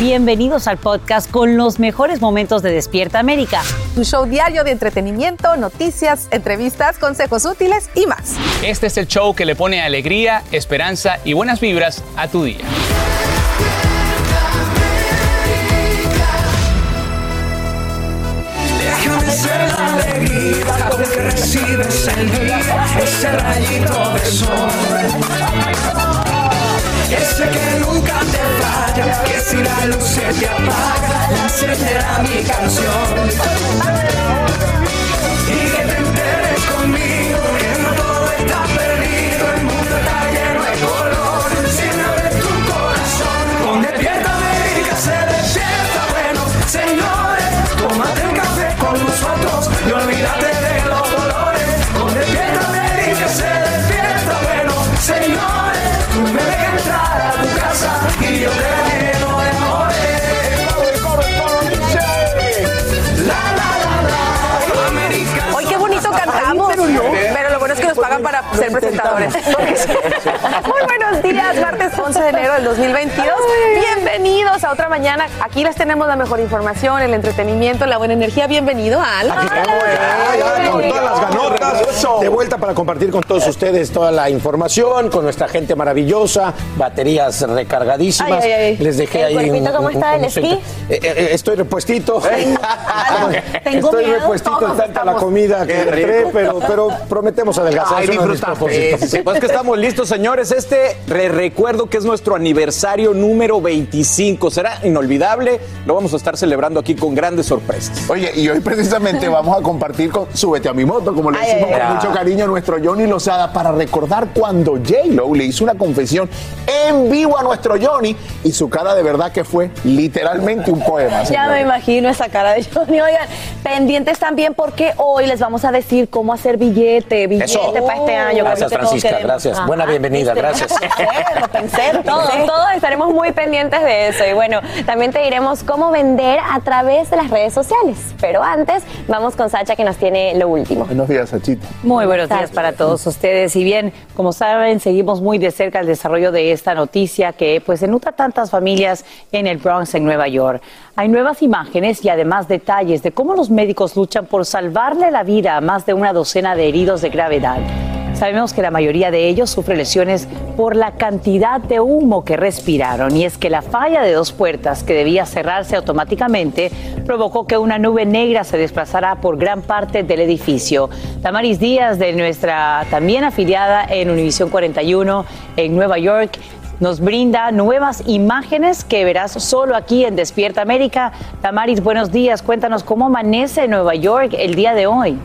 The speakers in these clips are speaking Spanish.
Bienvenidos al podcast con los mejores momentos de Despierta América. Tu show diario de entretenimiento, noticias, entrevistas, consejos útiles y más. Este es el show que le pone alegría, esperanza y buenas vibras a tu día. Déjame ser la alegría con que recibes el día, ese rayito de sol. Ese que nunca te que si la luz se te apaga, la encenderá mi canción. Ser presentadores. Muy días, martes 11 de enero del 2022. Bienvenidos a otra mañana. Aquí les tenemos la mejor información, el entretenimiento, la buena energía. Bienvenido, Al. Aquí estamos ya, ya, con todas las ganotas de vuelta para compartir con todos ustedes toda la información, con nuestra gente maravillosa, baterías recargadísimas. Ay, ay, ay. Les dejé ¿El ahí cuerpito cómo está, el esquí? Eh, eh, estoy repuestito. tengo estoy miedo, repuestito todos tanta la comida que entré, pero, pero prometemos adelgazar. Ay, eso no es disfruta. propósito. Sí, sí, sí. Pues que estamos listos, señores. Este re- recuerdo que es nuestro aniversario número 25. Será inolvidable. Lo vamos a estar celebrando aquí con grandes sorpresas. Oye, y hoy precisamente vamos a compartir con Súbete a mi moto, como le decimos ay, con mucho cariño a nuestro Johnny Lozada, para recordar cuando J-Lo le hizo una confesión en vivo a nuestro Johnny y su cara de verdad que fue literalmente un poema. Ya me imagino esa cara de Johnny. Oigan, pendientes también porque hoy les vamos a decir cómo hacer billete, billete Eso. para este año. Gracias, Francisca, gracias. Buena bienvenida, gracias. Pensé, lo pensé, lo Todos, pensé. todos estaremos muy pendientes de eso. Y bueno, también te diremos cómo vender a través de las redes sociales. Pero antes, vamos con Sacha que nos tiene lo último. Buenos días, Sachita. Muy buenos días para todos ustedes. Y bien, como saben, seguimos muy de cerca el desarrollo de esta noticia que pues enluta tantas familias en el Bronx, en Nueva York. Hay nuevas imágenes y además detalles de cómo los médicos luchan por salvarle la vida a más de una docena de heridos de gravedad. Sabemos que la mayoría de ellos sufre lesiones por la cantidad de humo que respiraron y es que la falla de dos puertas que debía cerrarse automáticamente provocó que una nube negra se desplazara por gran parte del edificio. Tamaris Díaz de nuestra también afiliada en Univisión 41 en Nueva York nos brinda nuevas imágenes que verás solo aquí en Despierta América. Tamaris, buenos días. Cuéntanos cómo amanece Nueva York el día de hoy.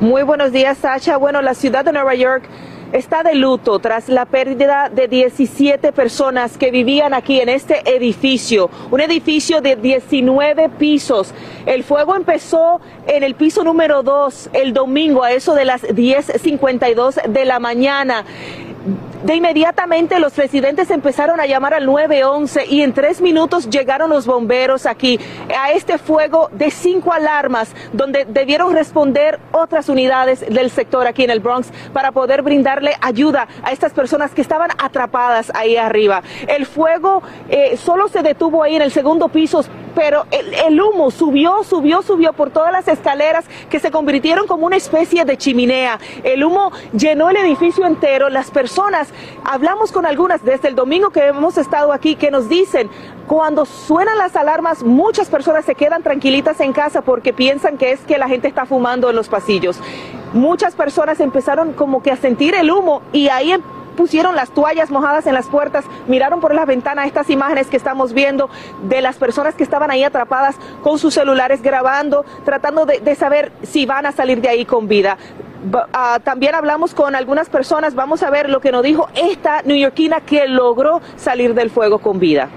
Muy buenos días, Sasha. Bueno, la ciudad de Nueva York está de luto tras la pérdida de 17 personas que vivían aquí en este edificio, un edificio de 19 pisos. El fuego empezó en el piso número 2 el domingo a eso de las 10.52 de la mañana. De inmediatamente los residentes empezaron a llamar al 911 y en tres minutos llegaron los bomberos aquí a este fuego de cinco alarmas donde debieron responder otras unidades del sector aquí en el Bronx para poder brindarle ayuda a estas personas que estaban atrapadas ahí arriba. El fuego eh, solo se detuvo ahí en el segundo piso, pero el, el humo subió, subió, subió por todas las escaleras que se convirtieron como una especie de chimenea. El humo llenó el edificio entero. Las personas, hablamos con algunas desde el domingo que hemos estado aquí, que nos dicen, cuando suenan las alarmas, muchas personas se quedan tranquilitas en casa porque piensan que es que la gente está fumando en los pasillos. Muchas personas empezaron como que a sentir el humo y ahí em- pusieron las toallas mojadas en las puertas, miraron por la ventana estas imágenes que estamos viendo de las personas que estaban ahí atrapadas con sus celulares grabando, tratando de, de saber si van a salir de ahí con vida. ah, también hablamos con algunas personas, vamos a ver lo que nos dijo esta neoyorquina que logró salir del fuego con vida.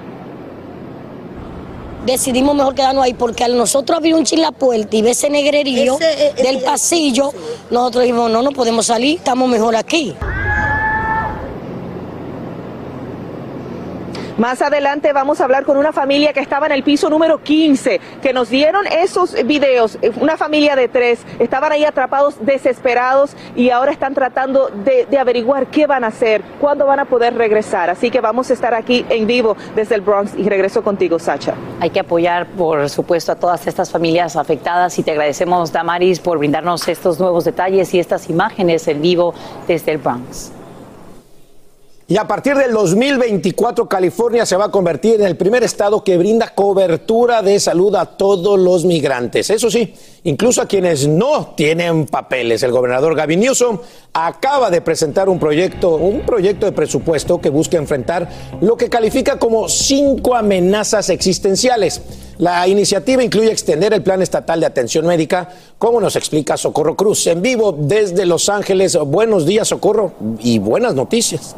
decidimos mejor quedarnos ahí porque al nosotros abrir un chin la puerta y ver ese negrerío Ese, eh, del eh, pasillo, nosotros dijimos, no, no podemos salir, estamos mejor aquí. Más adelante vamos a hablar con una familia que estaba en el piso número 15, que nos dieron esos videos, eh, una familia de tres, estaban ahí atrapados, desesperados y ahora están tratando de, de averiguar qué van a hacer, cuándo van a poder regresar. Así que vamos a estar aquí en vivo desde el Bronx y regreso contigo, Sacha. Hay que apoyar, por supuesto, a todas estas familias afectadas y te agradecemos, Damaris, por brindarnos estos nuevos detalles y estas imágenes en vivo desde el Bronx. Y a partir del 2024, California se va a convertir en el primer estado que brinda cobertura de salud a todos los migrantes. Eso sí, incluso a quienes no tienen papeles. El gobernador Gavin Newsom acaba de presentar un proyecto, un proyecto de presupuesto que busca enfrentar lo que califica como cinco amenazas existenciales. La iniciativa incluye extender el plan estatal de atención médica, como nos explica Socorro Cruz, en vivo desde Los Ángeles. Buenos días, Socorro, y buenas noticias.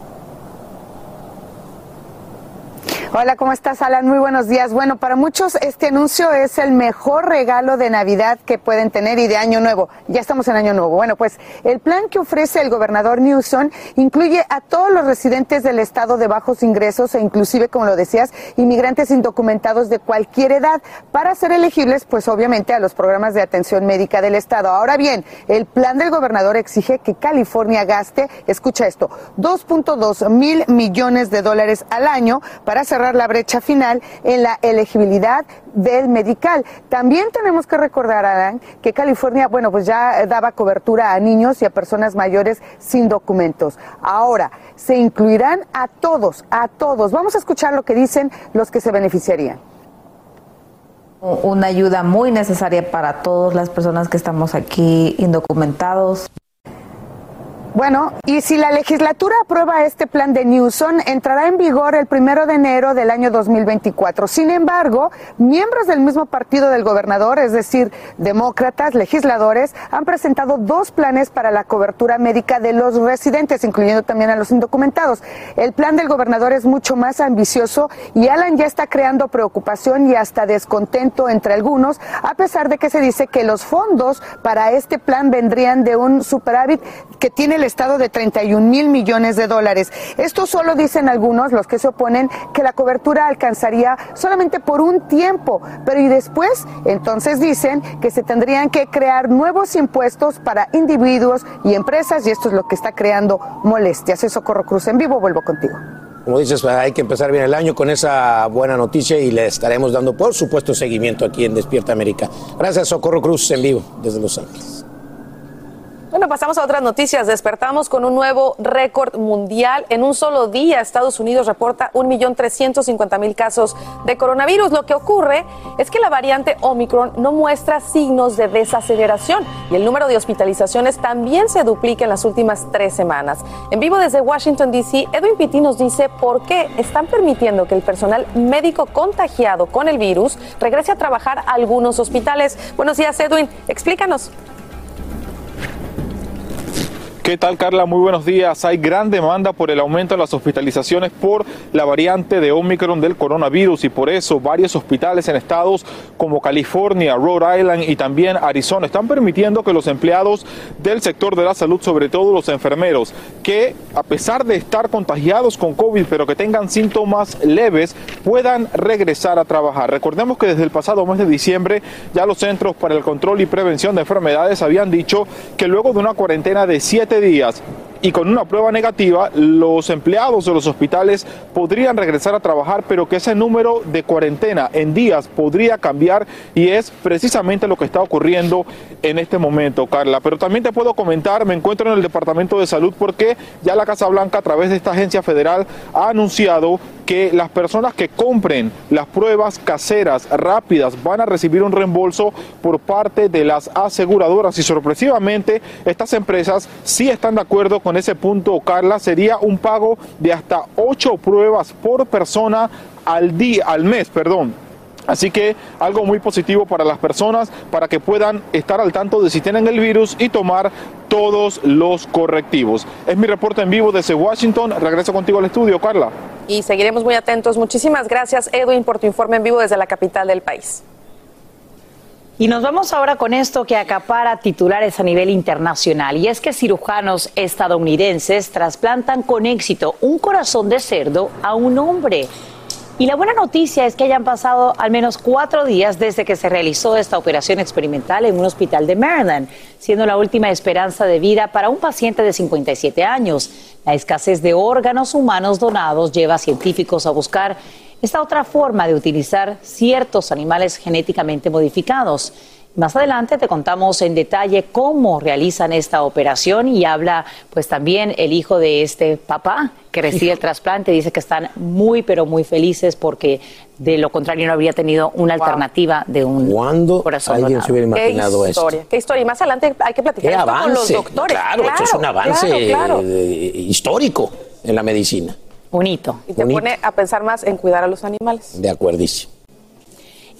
Hola, ¿cómo estás, Alan? Muy buenos días. Bueno, para muchos este anuncio es el mejor regalo de Navidad que pueden tener y de Año Nuevo. Ya estamos en Año Nuevo. Bueno, pues el plan que ofrece el gobernador Newsom incluye a todos los residentes del estado de bajos ingresos e inclusive, como lo decías, inmigrantes indocumentados de cualquier edad para ser elegibles, pues obviamente, a los programas de atención médica del estado. Ahora bien, el plan del gobernador exige que California gaste, escucha esto, 2.2 mil millones de dólares al año para cerrar la brecha final en la elegibilidad del medical. También tenemos que recordar, Alan, que California, bueno, pues ya daba cobertura a niños y a personas mayores sin documentos. Ahora, se incluirán a todos, a todos. Vamos a escuchar lo que dicen los que se beneficiarían. una ayuda muy necesaria para todas las personas que estamos aquí indocumentados. Bueno, y si la legislatura aprueba este plan de Newsom, entrará en vigor el primero de enero del año 2024. Sin embargo, miembros del mismo partido del gobernador, es decir, demócratas, legisladores, han presentado dos planes para la cobertura médica de los residentes, incluyendo también a los indocumentados. El plan del gobernador es mucho más ambicioso y Alan ya está creando preocupación y hasta descontento entre algunos, a pesar de que se dice que los fondos para este plan vendrían de un superávit que tiene el Estado de 31 mil millones de dólares. Esto solo dicen algunos, los que se oponen, que la cobertura alcanzaría solamente por un tiempo, pero y después, entonces dicen que se tendrían que crear nuevos impuestos para individuos y empresas y esto es lo que está creando molestias. Es Socorro Cruz en vivo, vuelvo contigo. Como dices, hay que empezar bien el año con esa buena noticia y le estaremos dando, por supuesto, seguimiento aquí en Despierta América. Gracias, Socorro Cruz, en vivo desde Los Ángeles. Bueno, pasamos a otras noticias. Despertamos con un nuevo récord mundial. En un solo día, Estados Unidos reporta 1.350.000 casos de coronavirus. Lo que ocurre es que la variante Omicron no muestra signos de desaceleración y el número de hospitalizaciones también se duplica en las últimas tres semanas. En vivo desde Washington, D.C., Edwin Pitti nos dice por qué están permitiendo que el personal médico contagiado con el virus regrese a trabajar a algunos hospitales. Buenos días, Edwin. Explícanos. ¿Qué tal, Carla? Muy buenos días. Hay gran demanda por el aumento de las hospitalizaciones por la variante de Omicron del coronavirus y por eso varios hospitales en estados como California, Rhode Island y también Arizona están permitiendo que los empleados del sector de la salud, sobre todo los enfermeros, que a pesar de estar contagiados con COVID pero que tengan síntomas leves, puedan regresar a trabajar. Recordemos que desde el pasado mes de diciembre ya los Centros para el Control y Prevención de Enfermedades habían dicho que luego de una cuarentena de siete días y con una prueba negativa, los empleados de los hospitales podrían regresar a trabajar, pero que ese número de cuarentena en días podría cambiar y es precisamente lo que está ocurriendo en este momento, Carla. Pero también te puedo comentar, me encuentro en el Departamento de Salud porque ya la Casa Blanca a través de esta agencia federal ha anunciado que las personas que compren las pruebas caseras rápidas van a recibir un reembolso por parte de las aseguradoras y sorpresivamente estas empresas sí están de acuerdo con ese punto, Carla, sería un pago de hasta ocho pruebas por persona al día, al mes, perdón. Así que algo muy positivo para las personas, para que puedan estar al tanto de si tienen el virus y tomar todos los correctivos. Es mi reporte en vivo desde Washington. Regreso contigo al estudio, Carla. Y seguiremos muy atentos. Muchísimas gracias, Edwin, por tu informe en vivo desde la capital del país. Y nos vamos ahora con esto que acapara titulares a nivel internacional. Y es que cirujanos estadounidenses trasplantan con éxito un corazón de cerdo a un hombre. Y la buena noticia es que hayan pasado al menos cuatro días desde que se realizó esta operación experimental en un hospital de Maryland, siendo la última esperanza de vida para un paciente de 57 años. La escasez de órganos humanos donados lleva a científicos a buscar esta otra forma de utilizar ciertos animales genéticamente modificados. Más adelante te contamos en detalle cómo realizan esta operación y habla pues también el hijo de este papá que recibe el trasplante. Dice que están muy pero muy felices porque de lo contrario no habría tenido una alternativa de un ¿Cuándo corazón alguien donado. se hubiera imaginado qué esto? historia, qué historia. Y más adelante hay que platicar esto con los doctores. Claro, esto es un avance claro, claro. histórico en la medicina. Un hito. Y te pone a pensar más en cuidar a los animales. De acuerdísimo.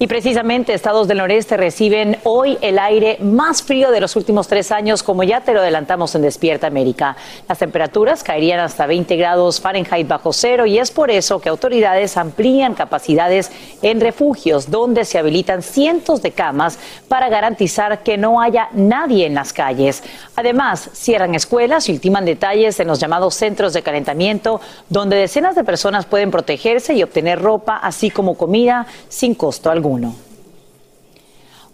Y precisamente estados del noreste reciben hoy el aire más frío de los últimos tres años, como ya te lo adelantamos en Despierta América. Las temperaturas caerían hasta 20 grados Fahrenheit bajo cero y es por eso que autoridades amplían capacidades en refugios, donde se habilitan cientos de camas para garantizar que no haya nadie en las calles. Además, cierran escuelas y ultiman detalles en los llamados centros de calentamiento, donde decenas de personas pueden protegerse y obtener ropa, así como comida, sin costo alguno.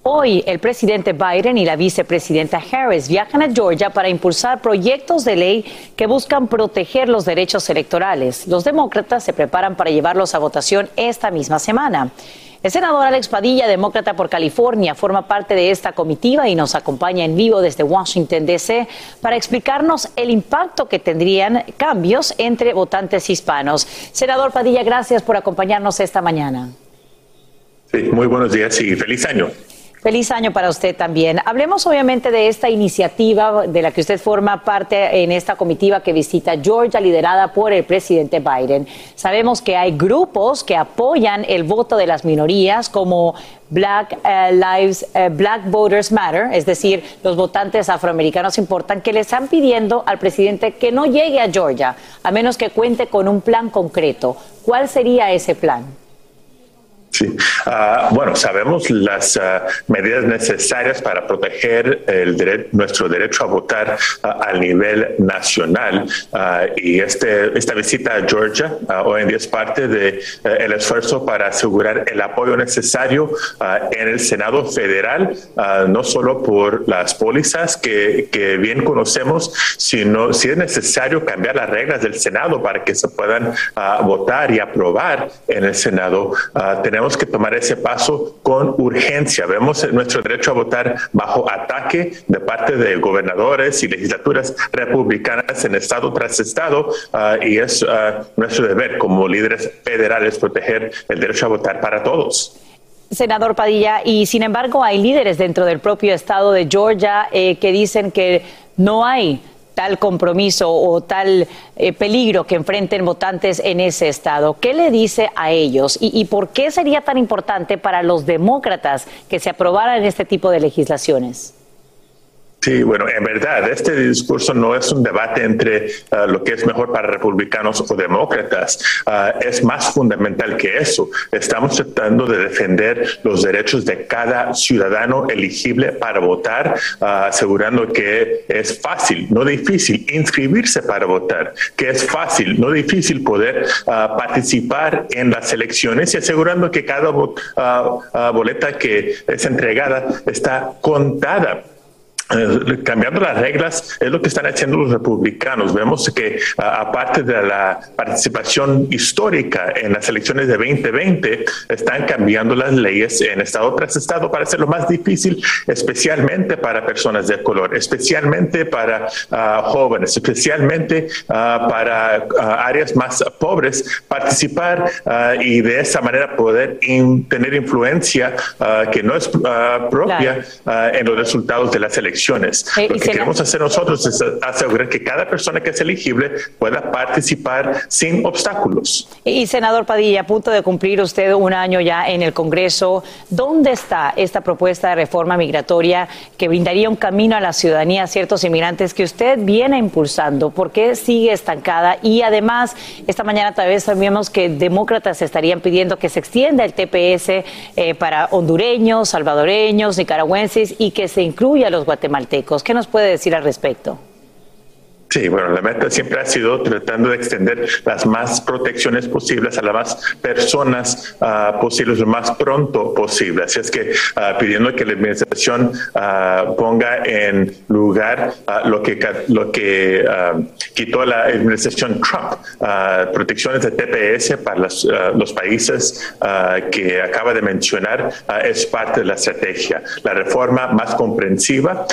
Hoy el presidente Biden y la vicepresidenta Harris viajan a Georgia para impulsar proyectos de ley que buscan proteger los derechos electorales. Los demócratas se preparan para llevarlos a votación esta misma semana. El senador Alex Padilla, demócrata por California, forma parte de esta comitiva y nos acompaña en vivo desde Washington, D.C. para explicarnos el impacto que tendrían cambios entre votantes hispanos. Senador Padilla, gracias por acompañarnos esta mañana. Muy buenos días y feliz año. Feliz año para usted también. Hablemos obviamente de esta iniciativa de la que usted forma parte en esta comitiva que visita Georgia, liderada por el presidente Biden. Sabemos que hay grupos que apoyan el voto de las minorías, como Black eh, Lives, eh, Black Voters Matter, es decir, los votantes afroamericanos importan, que le están pidiendo al presidente que no llegue a Georgia, a menos que cuente con un plan concreto. ¿Cuál sería ese plan? Sí. Ah, bueno, sabemos las ah, medidas necesarias para proteger el dere- nuestro derecho a votar ah, a nivel nacional y este, esta visita a Georgia hoy en día es parte del el esfuerzo para asegurar el apoyo necesario en el Senado federal, no solo por las pólizas que, que bien conocemos, sino si es necesario cambiar las reglas del Senado para que se puedan votar y aprobar en el Senado. Ah, tenemos que tomar ese paso con urgencia. Vemos nuestro derecho a votar bajo ataque de parte de gobernadores y legislaturas republicanas en estado tras estado ah, y es ah, nuestro deber como líderes federales proteger el derecho a votar para todos. Senador Padilla, y sin embargo hay líderes dentro del propio estado de Georgia eh, que dicen que no hay tal compromiso o tal eh, peligro que enfrenten votantes en ese estado. ¿Qué le dice a ellos y, y por qué sería tan importante para los demócratas que se aprobaran este tipo de legislaciones? Sí, bueno, en verdad, este discurso no es un debate entre ah, lo que es mejor para republicanos o demócratas. Ah, es más fundamental que eso. Estamos tratando de defender los derechos de cada ciudadano elegible para votar, ah, asegurando que es fácil, no difícil, inscribirse para votar, que es fácil, no difícil poder participar en las elecciones y asegurando que cada boleta que es entregada está contada. Eh, cambiando las reglas es lo que están haciendo los republicanos. Vemos que a- aparte de la participación histórica en las elecciones de 2020, están cambiando las leyes en estado tras estado para hacerlo más difícil, especialmente para personas de color, especialmente para ah, jóvenes, especialmente ah, para ah, áreas más pobres, participar y de esa manera poder in- tener influencia que no es propia Claro. en los resultados de las elecciones. Lo que queremos hacer nosotros es asegurar que cada persona que es elegible pueda participar sin obstáculos. Y senador Padilla, a punto de cumplir usted un año ya en el Congreso, ¿dónde está esta propuesta de reforma migratoria que brindaría un camino a la ciudadanía a ciertos inmigrantes que usted viene impulsando? ¿Por qué sigue estancada? Y además, esta mañana tal vez sabíamos que demócratas estarían pidiendo que se extienda el TPS eh, para hondureños, salvadoreños, nicaragüenses y que se incluya a los guatemaltecos. ¿Qué nos puede decir al respecto? Sí, bueno, la meta siempre ha sido tratando de extender las más protecciones posibles a las más personas ah, posibles lo más pronto posible. Así es que ah, pidiendo que la administración ah, ponga en lugar lo que lo que quitó la administración Trump, protecciones de TPS para ah, los países que acaba de mencionar es parte de la estrategia. La reforma más comprensiva,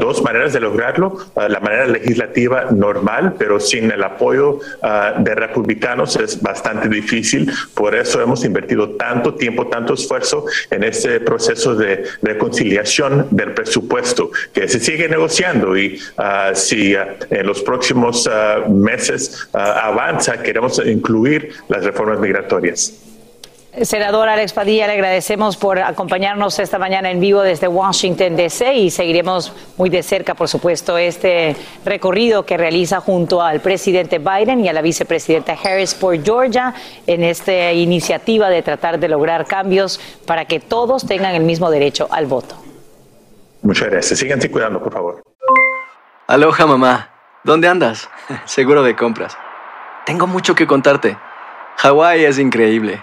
dos maneras de lograrlo, la manera legislativa normal, pero sin el apoyo ah, de republicanos es bastante difícil. Por eso hemos invertido tanto tiempo, tanto esfuerzo en este proceso de reconciliación del presupuesto, que se sigue negociando y ah, si ah, en los próximos meses avanza, queremos incluir las reformas migratorias. Senador Alex Padilla, le agradecemos por acompañarnos esta mañana en vivo desde Washington, D.C. y seguiremos muy de cerca, por supuesto, este recorrido que realiza junto al presidente Biden y a la vicepresidenta Harris por Georgia en esta iniciativa de tratar de lograr cambios para que todos tengan el mismo derecho al voto. Muchas gracias. Síganse cuidando, por favor. Aloha mamá, ¿dónde andas? Seguro de compras. Tengo mucho que contarte. Hawái es increíble.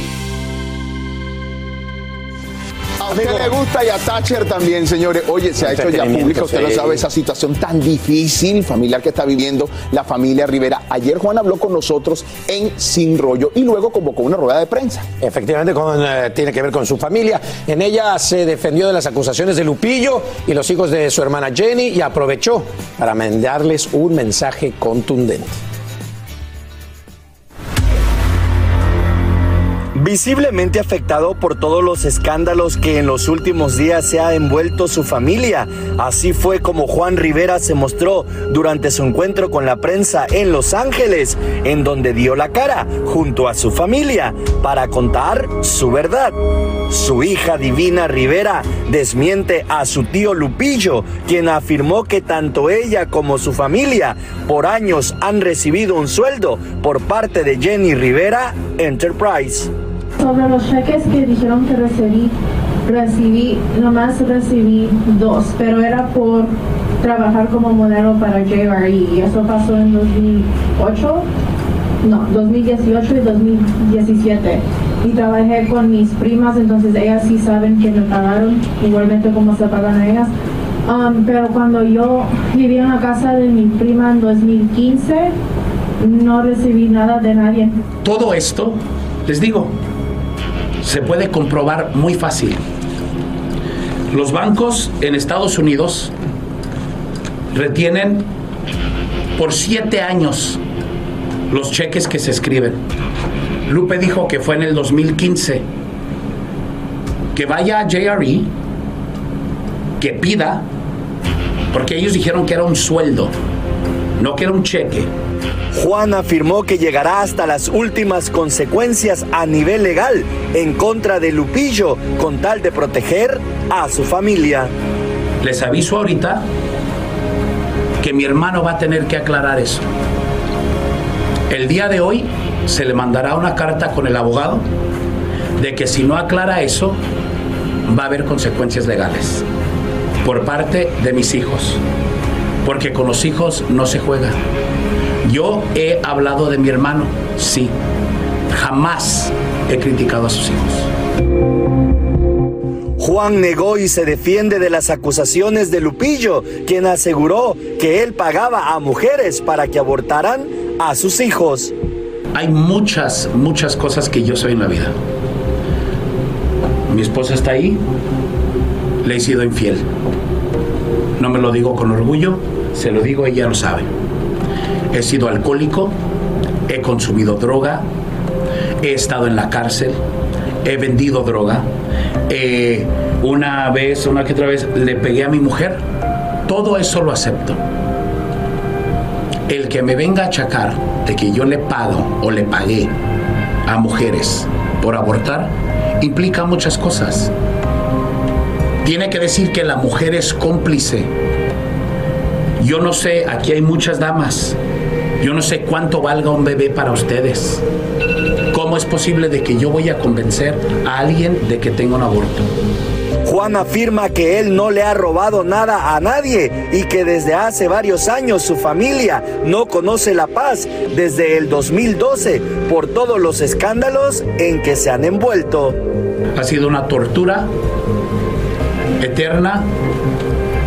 A usted le gusta y a Thatcher también, señores. Oye, se ha hecho ya pública, usted lo sabe, esa situación tan difícil, familiar que está viviendo la familia Rivera. Ayer Juan habló con nosotros en Sin Rollo y luego convocó una rueda de prensa. Efectivamente, con, eh, tiene que ver con su familia. En ella se defendió de las acusaciones de Lupillo y los hijos de su hermana Jenny y aprovechó para mandarles un mensaje contundente. Visiblemente afectado por todos los escándalos que en los últimos días se ha envuelto su familia. Así fue como Juan Rivera se mostró durante su encuentro con la prensa en Los Ángeles, en donde dio la cara junto a su familia para contar su verdad. Su hija Divina Rivera desmiente a su tío Lupillo, quien afirmó que tanto ella como su familia por años han recibido un sueldo por parte de Jenny Rivera Enterprise. Sobre los cheques que dijeron que recibí, recibí, nomás recibí dos, pero era por trabajar como modelo para JRE y eso pasó en 2008, no, 2018 y 2017. Y trabajé con mis primas, entonces ellas sí saben que me pagaron, igualmente como se pagan a ellas. Um, pero cuando yo viví en la casa de mi prima en 2015, no recibí nada de nadie. Todo esto, les digo, se puede comprobar muy fácil. Los bancos en Estados Unidos retienen por siete años los cheques que se escriben. Lupe dijo que fue en el 2015. Que vaya a JRE, que pida, porque ellos dijeron que era un sueldo, no que era un cheque. Juan afirmó que llegará hasta las últimas consecuencias a nivel legal en contra de Lupillo con tal de proteger a su familia. Les aviso ahorita que mi hermano va a tener que aclarar eso. El día de hoy se le mandará una carta con el abogado de que si no aclara eso, va a haber consecuencias legales por parte de mis hijos. Porque con los hijos no se juega. Yo he hablado de mi hermano, sí. Jamás he criticado a sus hijos. Juan negó y se defiende de las acusaciones de Lupillo, quien aseguró que él pagaba a mujeres para que abortaran a sus hijos. Hay muchas, muchas cosas que yo soy en la vida. Mi esposa está ahí, le he sido infiel. No me lo digo con orgullo, se lo digo, ella lo sabe. He sido alcohólico, he consumido droga, he estado en la cárcel, he vendido droga, eh, una vez, una que otra vez, le pegué a mi mujer. Todo eso lo acepto. El que me venga a achacar de que yo le pago o le pagué a mujeres por abortar implica muchas cosas. Tiene que decir que la mujer es cómplice. Yo no sé, aquí hay muchas damas. Yo no sé cuánto valga un bebé para ustedes. ¿Cómo es posible de que yo voy a convencer a alguien de que tenga un aborto? Juan afirma que él no le ha robado nada a nadie y que desde hace varios años su familia no conoce la paz desde el 2012 por todos los escándalos en que se han envuelto. Ha sido una tortura eterna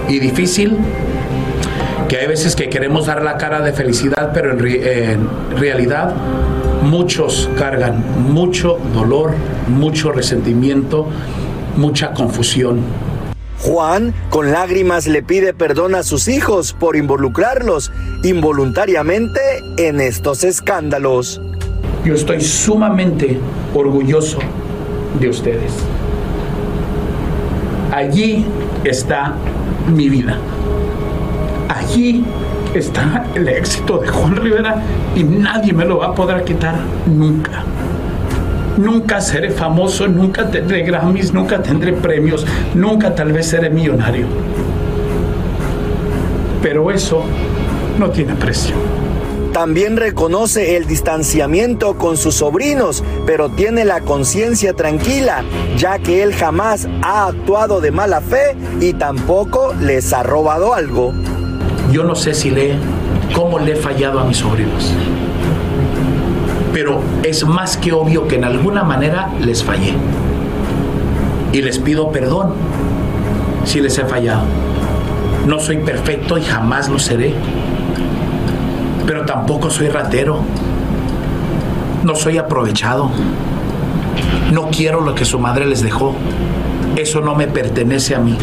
y difícil que hay veces que queremos dar la cara de felicidad, pero en realidad muchos cargan mucho dolor, mucho resentimiento, mucha confusión. Juan, con lágrimas, le pide perdón a sus hijos por involucrarlos involuntariamente en estos escándalos. Yo estoy sumamente orgulloso de ustedes. Allí está mi vida. Allí está el éxito de Juan Rivera y nadie me lo va a poder quitar nunca. Nunca seré famoso, nunca tendré Grammys, nunca tendré premios, nunca tal vez seré millonario. Pero eso no tiene precio. También reconoce el distanciamiento con sus sobrinos, pero tiene la conciencia tranquila, ya que él jamás ha actuado de mala fe y tampoco les ha robado algo. Yo no sé si le, cómo le he fallado a mis sobrinos. Pero es más que obvio que en alguna manera les fallé. Y les pido perdón si les he fallado. No soy perfecto y jamás lo seré. Pero tampoco soy ratero. No soy aprovechado. No quiero lo que su madre les dejó. Eso no me pertenece a mí.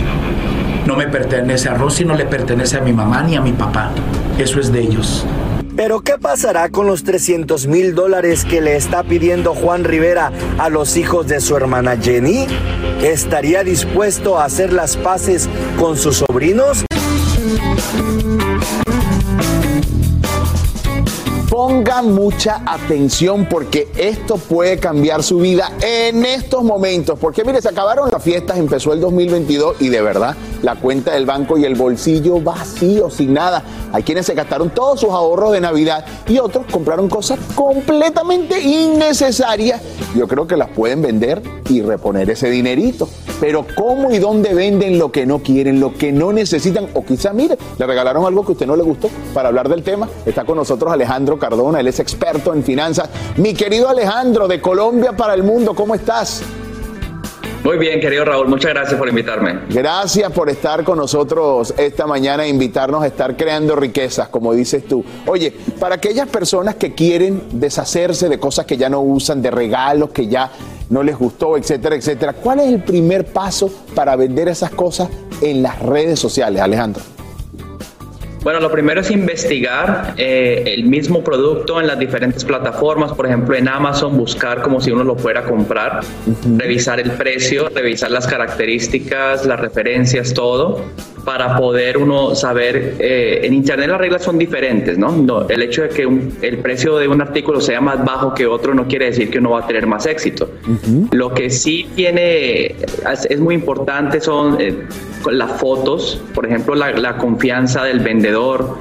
No me pertenece a Rosy, no le pertenece a mi mamá ni a mi papá. Eso es de ellos. Pero ¿qué pasará con los 300 mil dólares que le está pidiendo Juan Rivera a los hijos de su hermana Jenny? ¿Estaría dispuesto a hacer las paces con sus sobrinos? Ponga mucha atención porque esto puede cambiar su vida en estos momentos. Porque mire, se acabaron las fiestas, empezó el 2022 y de verdad la cuenta del banco y el bolsillo vacío, sin nada. Hay quienes se gastaron todos sus ahorros de Navidad y otros compraron cosas completamente innecesarias. Yo creo que las pueden vender y reponer ese dinerito. Pero ¿cómo y dónde venden lo que no quieren, lo que no necesitan? O quizá, mire, le regalaron algo que a usted no le gustó. Para hablar del tema, está con nosotros Alejandro Cardona, él es experto en finanzas. Mi querido Alejandro, de Colombia para el mundo, ¿cómo estás? Muy bien, querido Raúl, muchas gracias por invitarme. Gracias por estar con nosotros esta mañana e invitarnos a estar creando riquezas, como dices tú. Oye, para aquellas personas que quieren deshacerse de cosas que ya no usan, de regalos que ya no les gustó, etcétera, etcétera, ¿cuál es el primer paso para vender esas cosas en las redes sociales, Alejandro? Bueno, lo primero es investigar eh, el mismo producto en las diferentes plataformas, por ejemplo en Amazon, buscar como si uno lo fuera a comprar, revisar el precio, revisar las características, las referencias, todo, para poder uno saber, eh, en Internet las reglas son diferentes, ¿no? No, el hecho de que un- el precio de un artículo sea más bajo que otro no quiere decir que uno va a tener más éxito. Lo que sí tiene, es, es muy importante son eh, las fotos, por ejemplo, la, la confianza del vendedor.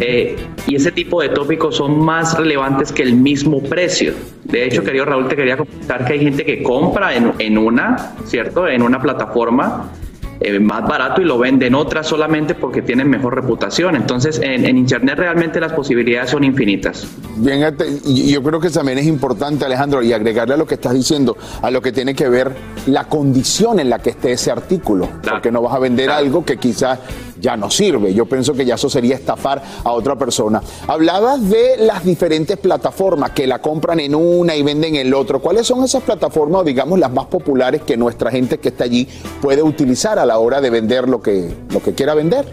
eh, y ese tipo de tópicos son más relevantes que el mismo precio. De hecho, querido Raúl, te quería comentar que hay gente que compra en, en una, ¿cierto? En una plataforma eh, más barato y lo vende en otra solamente porque tienen mejor reputación. Entonces, en, en Internet realmente las posibilidades son infinitas. Bien, yo creo que también es importante, Alejandro, y agregarle a lo que estás diciendo, a lo que tiene que ver la condición en la que esté ese artículo, porque no vas a vender algo que quizás ya no sirve. Yo pienso que ya eso sería estafar a otra persona. Hablabas de las diferentes plataformas que la compran en una y venden en el otro. ¿Cuáles son esas plataformas, digamos, las más populares que nuestra gente que está allí puede utilizar a la hora de vender lo que, lo que quiera vender?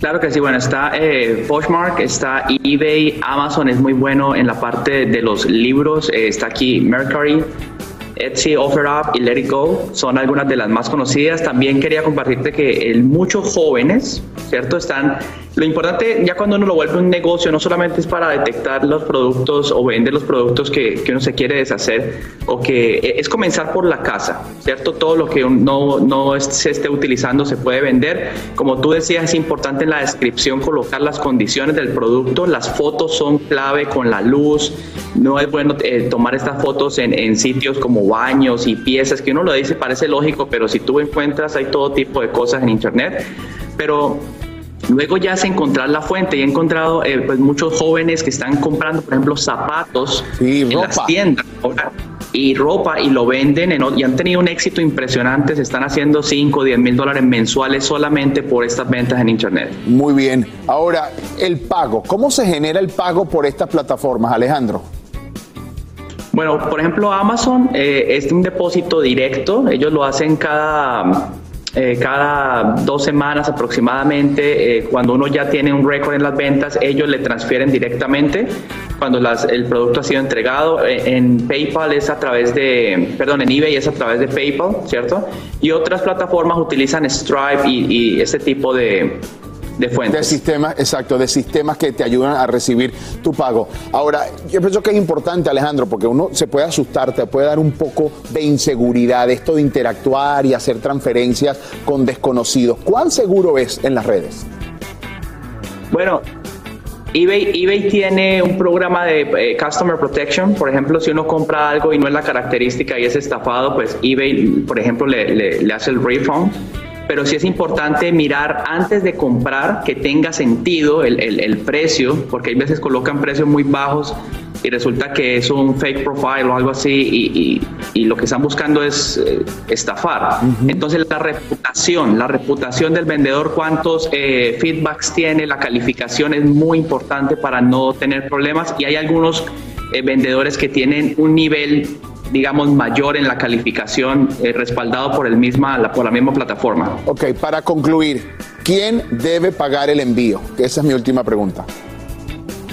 Claro que sí, bueno, está eh, Poshmark, está eBay, Amazon es muy bueno en la parte de los libros, eh, está aquí Mercury, Etsy, OfferUp y Let It Go son algunas de las más conocidas. También quería compartirte que el, muchos jóvenes, ¿cierto? Están, lo importante ya cuando uno lo vuelve un negocio no solamente es para detectar los productos o vender los productos que, que uno se quiere deshacer o que eh, es comenzar por la casa, ¿cierto? Todo lo que no, no se esté utilizando se puede vender. Como tú decías, es importante en la descripción colocar las condiciones del producto. Las fotos son clave con la luz. No es bueno eh, tomar estas fotos en, en sitios como baños y piezas, que uno lo dice, parece lógico, pero si tú encuentras, hay todo tipo de cosas en Internet. Pero Luego ya es encontrar la fuente y he encontrado eh, pues muchos jóvenes que están comprando, por ejemplo, zapatos en las tiendas y ropa y lo venden en y han tenido un éxito impresionante. Se están haciendo 5 o 10 mil dólares mensuales solamente por estas ventas en Internet. Muy bien. Ahora, el pago. ¿Cómo se genera el pago por estas plataformas, Alejandro? Bueno, por ejemplo, Amazon eh, es un depósito directo. Ellos lo hacen cada, eh, cada dos semanas aproximadamente. Eh, cuando uno ya tiene un récord en las ventas, ellos le transfieren directamente cuando las- el producto ha sido entregado. Eh, en PayPal es a través de, perdón, en eBay es a través de PayPal, ¿cierto? Y otras plataformas utilizan Stripe y, ese tipo de, de fuentes. De sistemas, exacto, de sistemas que te ayudan a recibir tu pago. Ahora, yo pienso que es importante, Alejandro, porque uno se puede asustar, te puede dar un poco de inseguridad, esto de interactuar y hacer transferencias con desconocidos. ¿Cuán seguro es en las redes? Bueno, eBay, eBay tiene un programa de eh, Customer Protection. Por ejemplo, si uno compra algo y no es la característica y es estafado, pues eBay, por ejemplo, le, le- le hace el refund. Pero sí es importante mirar antes de comprar que tenga sentido el, el- el precio, porque hay veces colocan precios muy bajos y resulta que es un fake profile o algo así y, y- y lo que están buscando es eh, estafar. Entonces la reputación, la reputación del vendedor, cuántos eh, feedbacks tiene, la calificación es muy importante para no tener problemas y hay algunos eh, vendedores que tienen un nivel digamos mayor en la calificación eh, respaldado por el misma la- por la misma plataforma. Ok, para concluir, ¿quién debe pagar el envío? Esa es mi última pregunta.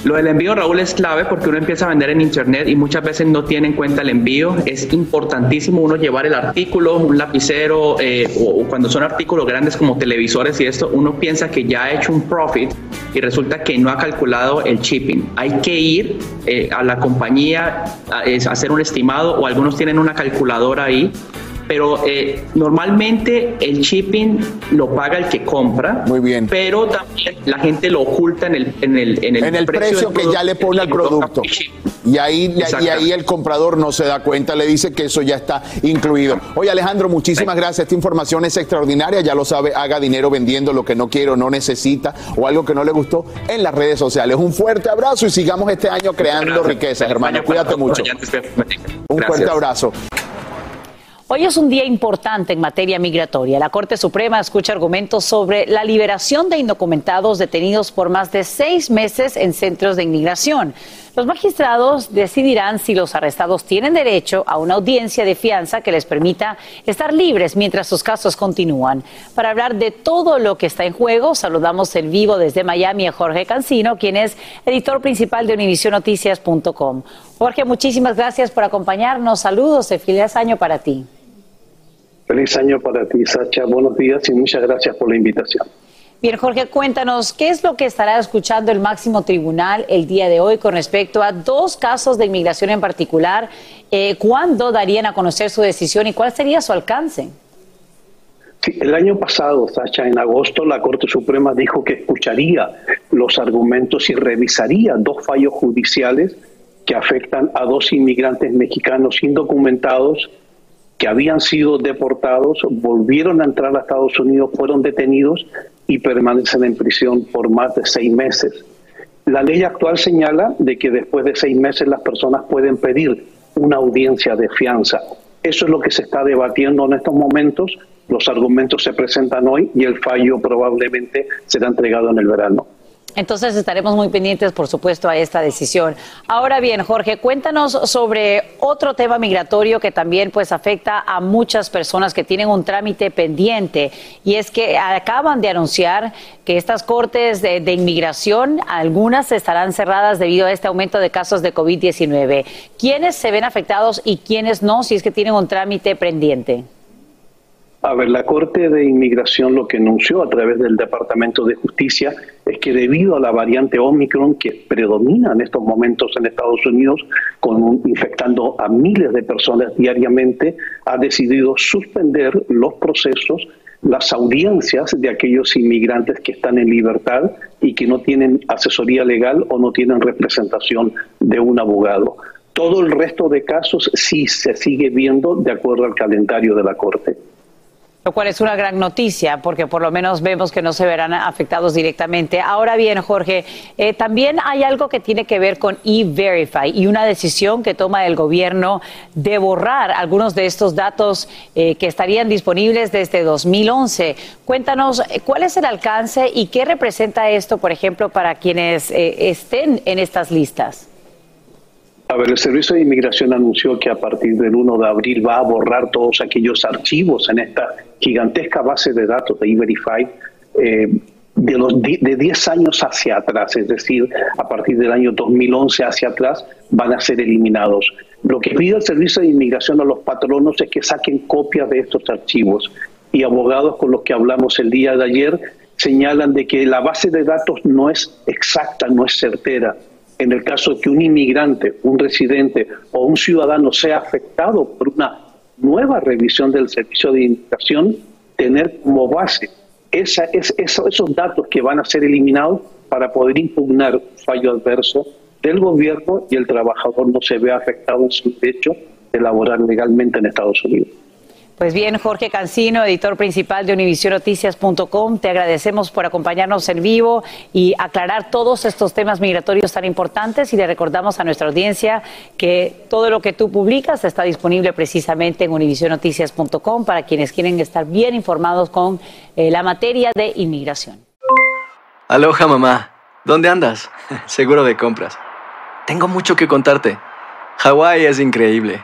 Lo del envío, Raúl, es clave porque uno empieza a vender en internet y muchas veces no tiene en cuenta el envío. Es importantísimo uno llevar el artículo, un lapicero, eh, o, cuando son artículos grandes como televisores y esto, uno piensa que ya ha hecho un profit y resulta que no ha calculado el shipping. Hay que ir eh, a la compañía a, hacer un estimado o algunos tienen una calculadora ahí pero eh, normalmente el shipping lo paga el que compra. Muy bien. Pero también la gente lo oculta en el, en el, en el, en el precio, que ya le pone al producto. Y ahí, y ahí el comprador no se da cuenta, le dice que eso ya está incluido. Oye Alejandro, muchísimas gracias. Esta información es extraordinaria, ya lo sabe, haga dinero vendiendo lo que no quiere o no necesita o algo que no le gustó en las redes sociales. Un fuerte abrazo y sigamos este año creando riquezas, hermano. Cuídate mucho. Un fuerte abrazo. Hoy es un día importante en materia migratoria. La Corte Suprema escucha argumentos sobre la liberación de indocumentados detenidos por más de seis meses en centros de inmigración. Los magistrados decidirán si los arrestados tienen derecho a una audiencia de fianza que les permita estar libres mientras sus casos continúan. Para hablar de todo lo que está en juego, saludamos en vivo desde Miami a Jorge Cancino, quien es editor principal de UnivisionNoticias.com. Jorge, muchísimas gracias por acompañarnos. Saludos y feliz año para ti. Feliz año para ti, Sacha. Buenos días y muchas gracias por la invitación. Bien, Jorge, cuéntanos, ¿qué es lo que estará escuchando el máximo tribunal el día de hoy con respecto a dos casos de inmigración en particular? Eh, ¿Cuándo darían a conocer su decisión y cuál sería su alcance? Sí, el año pasado, Sacha, en agosto, la Corte Suprema dijo que escucharía los argumentos y revisaría dos fallos judiciales que afectan a dos inmigrantes mexicanos indocumentados que habían sido deportados, volvieron a entrar a Estados Unidos, fueron detenidos y permanecen en prisión por más de seis meses. La ley actual señala de que después de seis meses las personas pueden pedir una audiencia de fianza. Eso es lo que se está debatiendo en estos momentos. Los argumentos se presentan hoy y el fallo probablemente será entregado en el verano. Entonces estaremos muy pendientes, por supuesto, a esta decisión. Ahora bien, Jorge, cuéntanos sobre otro tema migratorio que también pues afecta a muchas personas que tienen un trámite pendiente y es que acaban de anunciar que estas cortes de, de inmigración, algunas estarán cerradas debido a este aumento de casos de COVID-19. ¿Quiénes se ven afectados y quiénes no si es que tienen un trámite pendiente? A ver, la Corte de Inmigración lo que anunció a través del Departamento de Justicia es que debido a la variante Omicron que predomina en estos momentos en Estados Unidos, con un- infectando a miles de personas diariamente, ha decidido suspender los procesos, las audiencias de aquellos inmigrantes que están en libertad y que no tienen asesoría legal o no tienen representación de un abogado. Todo el resto de casos sí se sigue viendo de acuerdo al calendario de la Corte. Lo cual es una gran noticia, porque por lo menos vemos que no se verán afectados directamente. Ahora bien, Jorge, eh, también hay algo que tiene que ver con E-Verify y una decisión que toma el gobierno de borrar algunos de estos datos eh, que estarían disponibles desde 2011. Cuéntanos, eh, ¿cuál es el alcance y qué representa esto, por ejemplo, para quienes estén en estas listas? A ver, el Servicio de Inmigración anunció que a partir del 1 de abril va a borrar todos aquellos archivos en esta gigantesca base de datos de E-Verify eh, de, de 10 años hacia atrás, es decir, a partir del año 2011 hacia atrás, van a ser eliminados. Lo que pide el Servicio de Inmigración a los patronos es que saquen copias de estos archivos y abogados con los que hablamos el día de ayer señalan de que la base de datos no es exacta, no es certera en el caso de que un inmigrante, un residente o un ciudadano sea afectado por una nueva revisión del servicio de inmigración, tener como base esa, es- eso- esos datos que van a ser eliminados para poder impugnar un fallo adverso del gobierno y el trabajador no se vea afectado en su derecho de laborar legalmente en Estados Unidos. Pues bien, Jorge Cancino, editor principal de UnivisionNoticias.com, te agradecemos por acompañarnos en vivo y aclarar todos estos temas migratorios tan importantes y le recordamos a nuestra audiencia que todo lo que tú publicas está disponible precisamente en UnivisionNoticias.com para quienes quieren estar bien informados con eh, la materia de inmigración. Aloha mamá, ¿dónde andas? Seguro de compras. Tengo mucho que contarte. Hawái es increíble.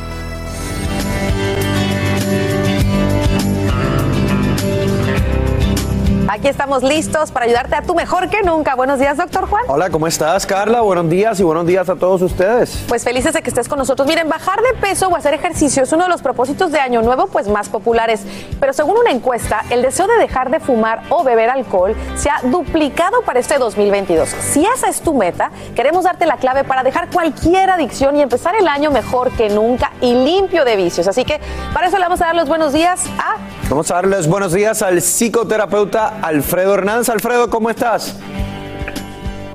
Aquí estamos listos para ayudarte a tu mejor que nunca. Buenos días, doctor Juan. Hola, ¿cómo estás, Carla? Buenos días y buenos días a todos ustedes. Pues felices de que estés con nosotros. Miren, bajar de peso o hacer ejercicio es uno de los propósitos de Año Nuevo pues más populares. Pero según una encuesta, el deseo de dejar de fumar o beber alcohol se ha duplicado para este 2022. Si esa es tu meta, queremos darte la clave para dejar cualquier adicción y empezar el año mejor que nunca y limpio de vicios. Así que para eso le vamos a dar los buenos días a Vamos a darles buenos días al psicoterapeuta Alfredo Hernández. Alfredo, ¿cómo estás?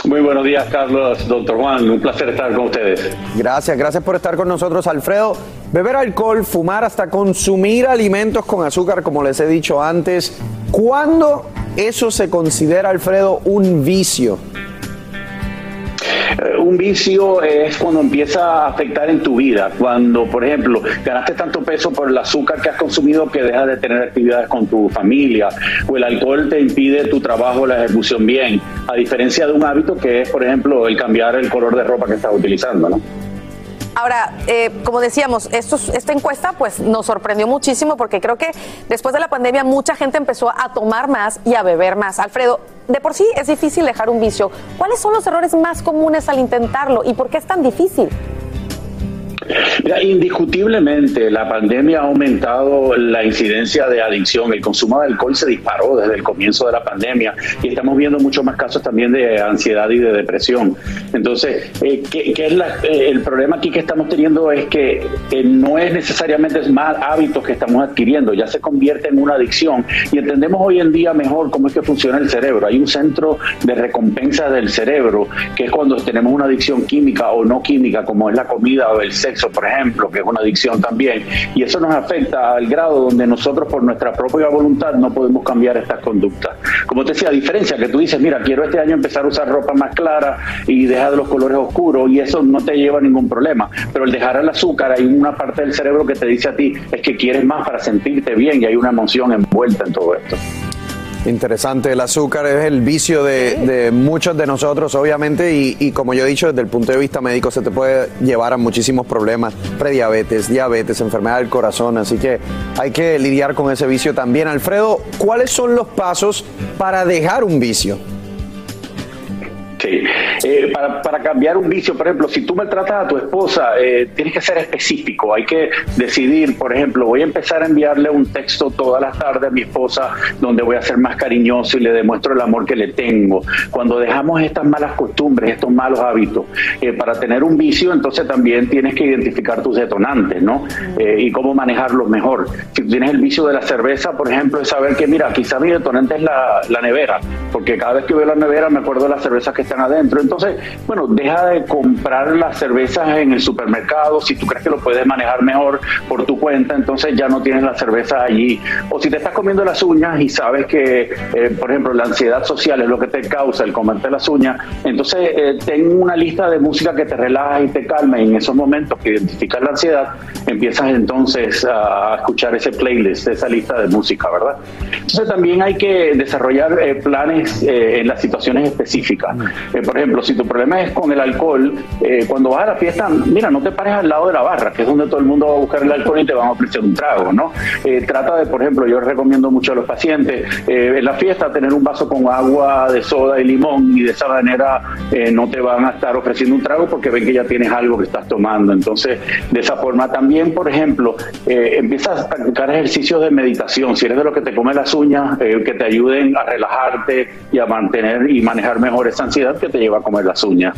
Muy buenos días, Carlos, doctor Juan. Un placer estar con ustedes. Gracias, gracias por estar con nosotros, Alfredo. Beber alcohol, fumar, hasta consumir alimentos con azúcar, como les he dicho antes. ¿Cuándo eso se considera, Alfredo, un vicio? Eh, Un vicio es cuando empieza a afectar en tu vida. Cuando, por ejemplo, ganaste tanto peso por el azúcar que has consumido que dejas de tener actividades con tu familia. O el alcohol te impide tu trabajo, la ejecución bien. A diferencia de un hábito que es, por ejemplo, el cambiar el color de ropa que estás utilizando, ¿no? Ahora, eh, como decíamos, esta encuesta pues nos sorprendió muchísimo porque creo que después de la pandemia mucha gente empezó a tomar más y a beber más. Alfredo, de por sí es difícil dejar un vicio. ¿Cuáles son los errores más comunes al intentarlo y por qué es tan difícil? Mira, indiscutiblemente la pandemia ha aumentado la incidencia de adicción. El consumo de alcohol se disparó desde el comienzo de la pandemia y estamos viendo muchos más casos también de ansiedad y de depresión. Entonces, eh, ¿qué, es eh, el problema aquí que estamos teniendo es que eh, no es necesariamente más hábitos que estamos adquiriendo, ya se convierte en una adicción y entendemos hoy en día mejor cómo es que funciona el cerebro. Hay un centro de recompensa del cerebro que es cuando tenemos una adicción química o no química, como es la comida o el sexo, por ejemplo, que es una adicción también. Y eso nos afecta al grado donde nosotros por nuestra propia voluntad no podemos cambiar estas conductas. Como te decía, a diferencia que tú dices, mira, quiero este año empezar a usar ropa más clara y dejar de los colores oscuros y eso no te lleva a ningún problema. Pero el dejar el azúcar, hay una parte del cerebro que te dice a ti, es que quieres más para sentirte bien y hay una emoción envuelta en todo esto. Interesante, el azúcar es el vicio de, muchos de nosotros, obviamente, y, y como yo he dicho, desde el punto de vista médico se te puede llevar a muchísimos problemas, prediabetes, diabetes, enfermedad del corazón, así que hay que lidiar con ese vicio también. Alfredo, ¿cuáles son los pasos para dejar un vicio? Eh, para, cambiar un vicio, por ejemplo, si tú maltratas a tu esposa, eh, tienes que ser específico, hay que decidir, por ejemplo, voy a empezar a enviarle un texto todas las tardes a mi esposa donde voy a ser más cariñoso y le demuestro el amor que le tengo. Cuando dejamos estas malas costumbres, estos malos hábitos, eh, para tener un vicio, entonces también tienes que identificar tus detonantes, ¿no? Y cómo manejarlos mejor. Si tienes el vicio de la cerveza, por ejemplo, es saber que, mira, quizá mi detonante es la, la nevera, porque cada vez que veo la nevera me acuerdo de las cervezas que adentro. Entonces, bueno, deja de comprar las cervezas en el supermercado. Si tú crees que lo puedes manejar mejor por tu cuenta, entonces ya no tienes las cervezas allí. O si te estás comiendo las uñas y sabes que, eh, por ejemplo, la ansiedad social es lo que te causa el comerte las uñas, entonces eh, ten una lista de música que te relaja y te calma. Y en esos momentos que identificas la ansiedad, empiezas entonces a escuchar ese playlist, esa lista de música, ¿verdad? Entonces también hay que desarrollar eh, planes en las situaciones específicas. Eh, por ejemplo, si tu problema es con el alcohol, eh, cuando vas a la fiesta, mira, no te pares al lado de la barra, que es donde todo el mundo va a buscar el alcohol y te van a ofrecer un trago, ¿no? Eh, trata de, por ejemplo, yo recomiendo mucho a los pacientes en la fiesta tener un vaso con agua de soda y limón y de esa manera no te van a estar ofreciendo un trago porque ven que ya tienes algo que estás tomando. Entonces, de esa forma también, por ejemplo, empiezas a practicar ejercicios de meditación. Si eres de los que te come las uñas, que te ayuden a relajarte y a mantener y manejar mejor esa ansiedad que te lleva a comer las uñas.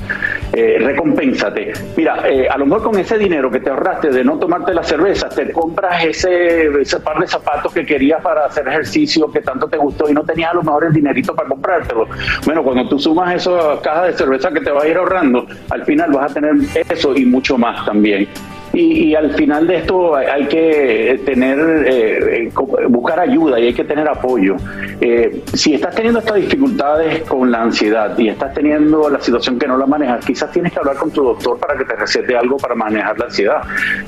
Eh, recompénsate. Mira, eh, a lo mejor con ese dinero que te ahorraste de no tomarte la cerveza, te compras ese, par de zapatos que querías para hacer ejercicio que tanto te gustó y no tenías a lo mejor el dinerito para comprártelo. Bueno, cuando tú sumas esas cajas de cerveza que te vas a ir ahorrando, al final vas a tener eso y mucho más también. Y, y al final de esto hay, que tener, eh, buscar ayuda y hay que tener apoyo. Eh, si estás teniendo estas dificultades con la ansiedad y estás teniendo la situación que no la manejas, quizás tienes que hablar con tu doctor para que te recete algo para manejar la ansiedad.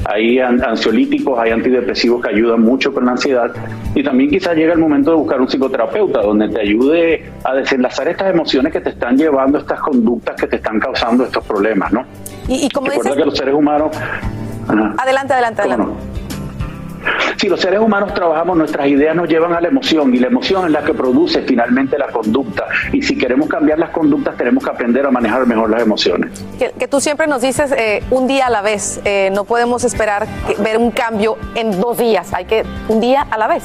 Hay an- ansiolíticos, hay antidepresivos que ayudan mucho con la ansiedad y también quizás llega el momento de buscar un psicoterapeuta donde te ayude a desenlazar estas emociones que te están llevando, estas conductas que te están causando estos problemas, ¿no? Y, y como Recuerda dices, que los seres humanos... Ajá. adelante, adelante, adelante. Si los seres humanos trabajamos, nuestras ideas nos llevan a la emoción y la emoción es la que produce finalmente la conducta. Y si queremos cambiar las conductas, tenemos que aprender a manejar mejor las emociones. Que, que tú siempre nos dices eh, un día a la vez. Eh, no podemos esperar que- ver un cambio en dos días. Hay que un día a la vez.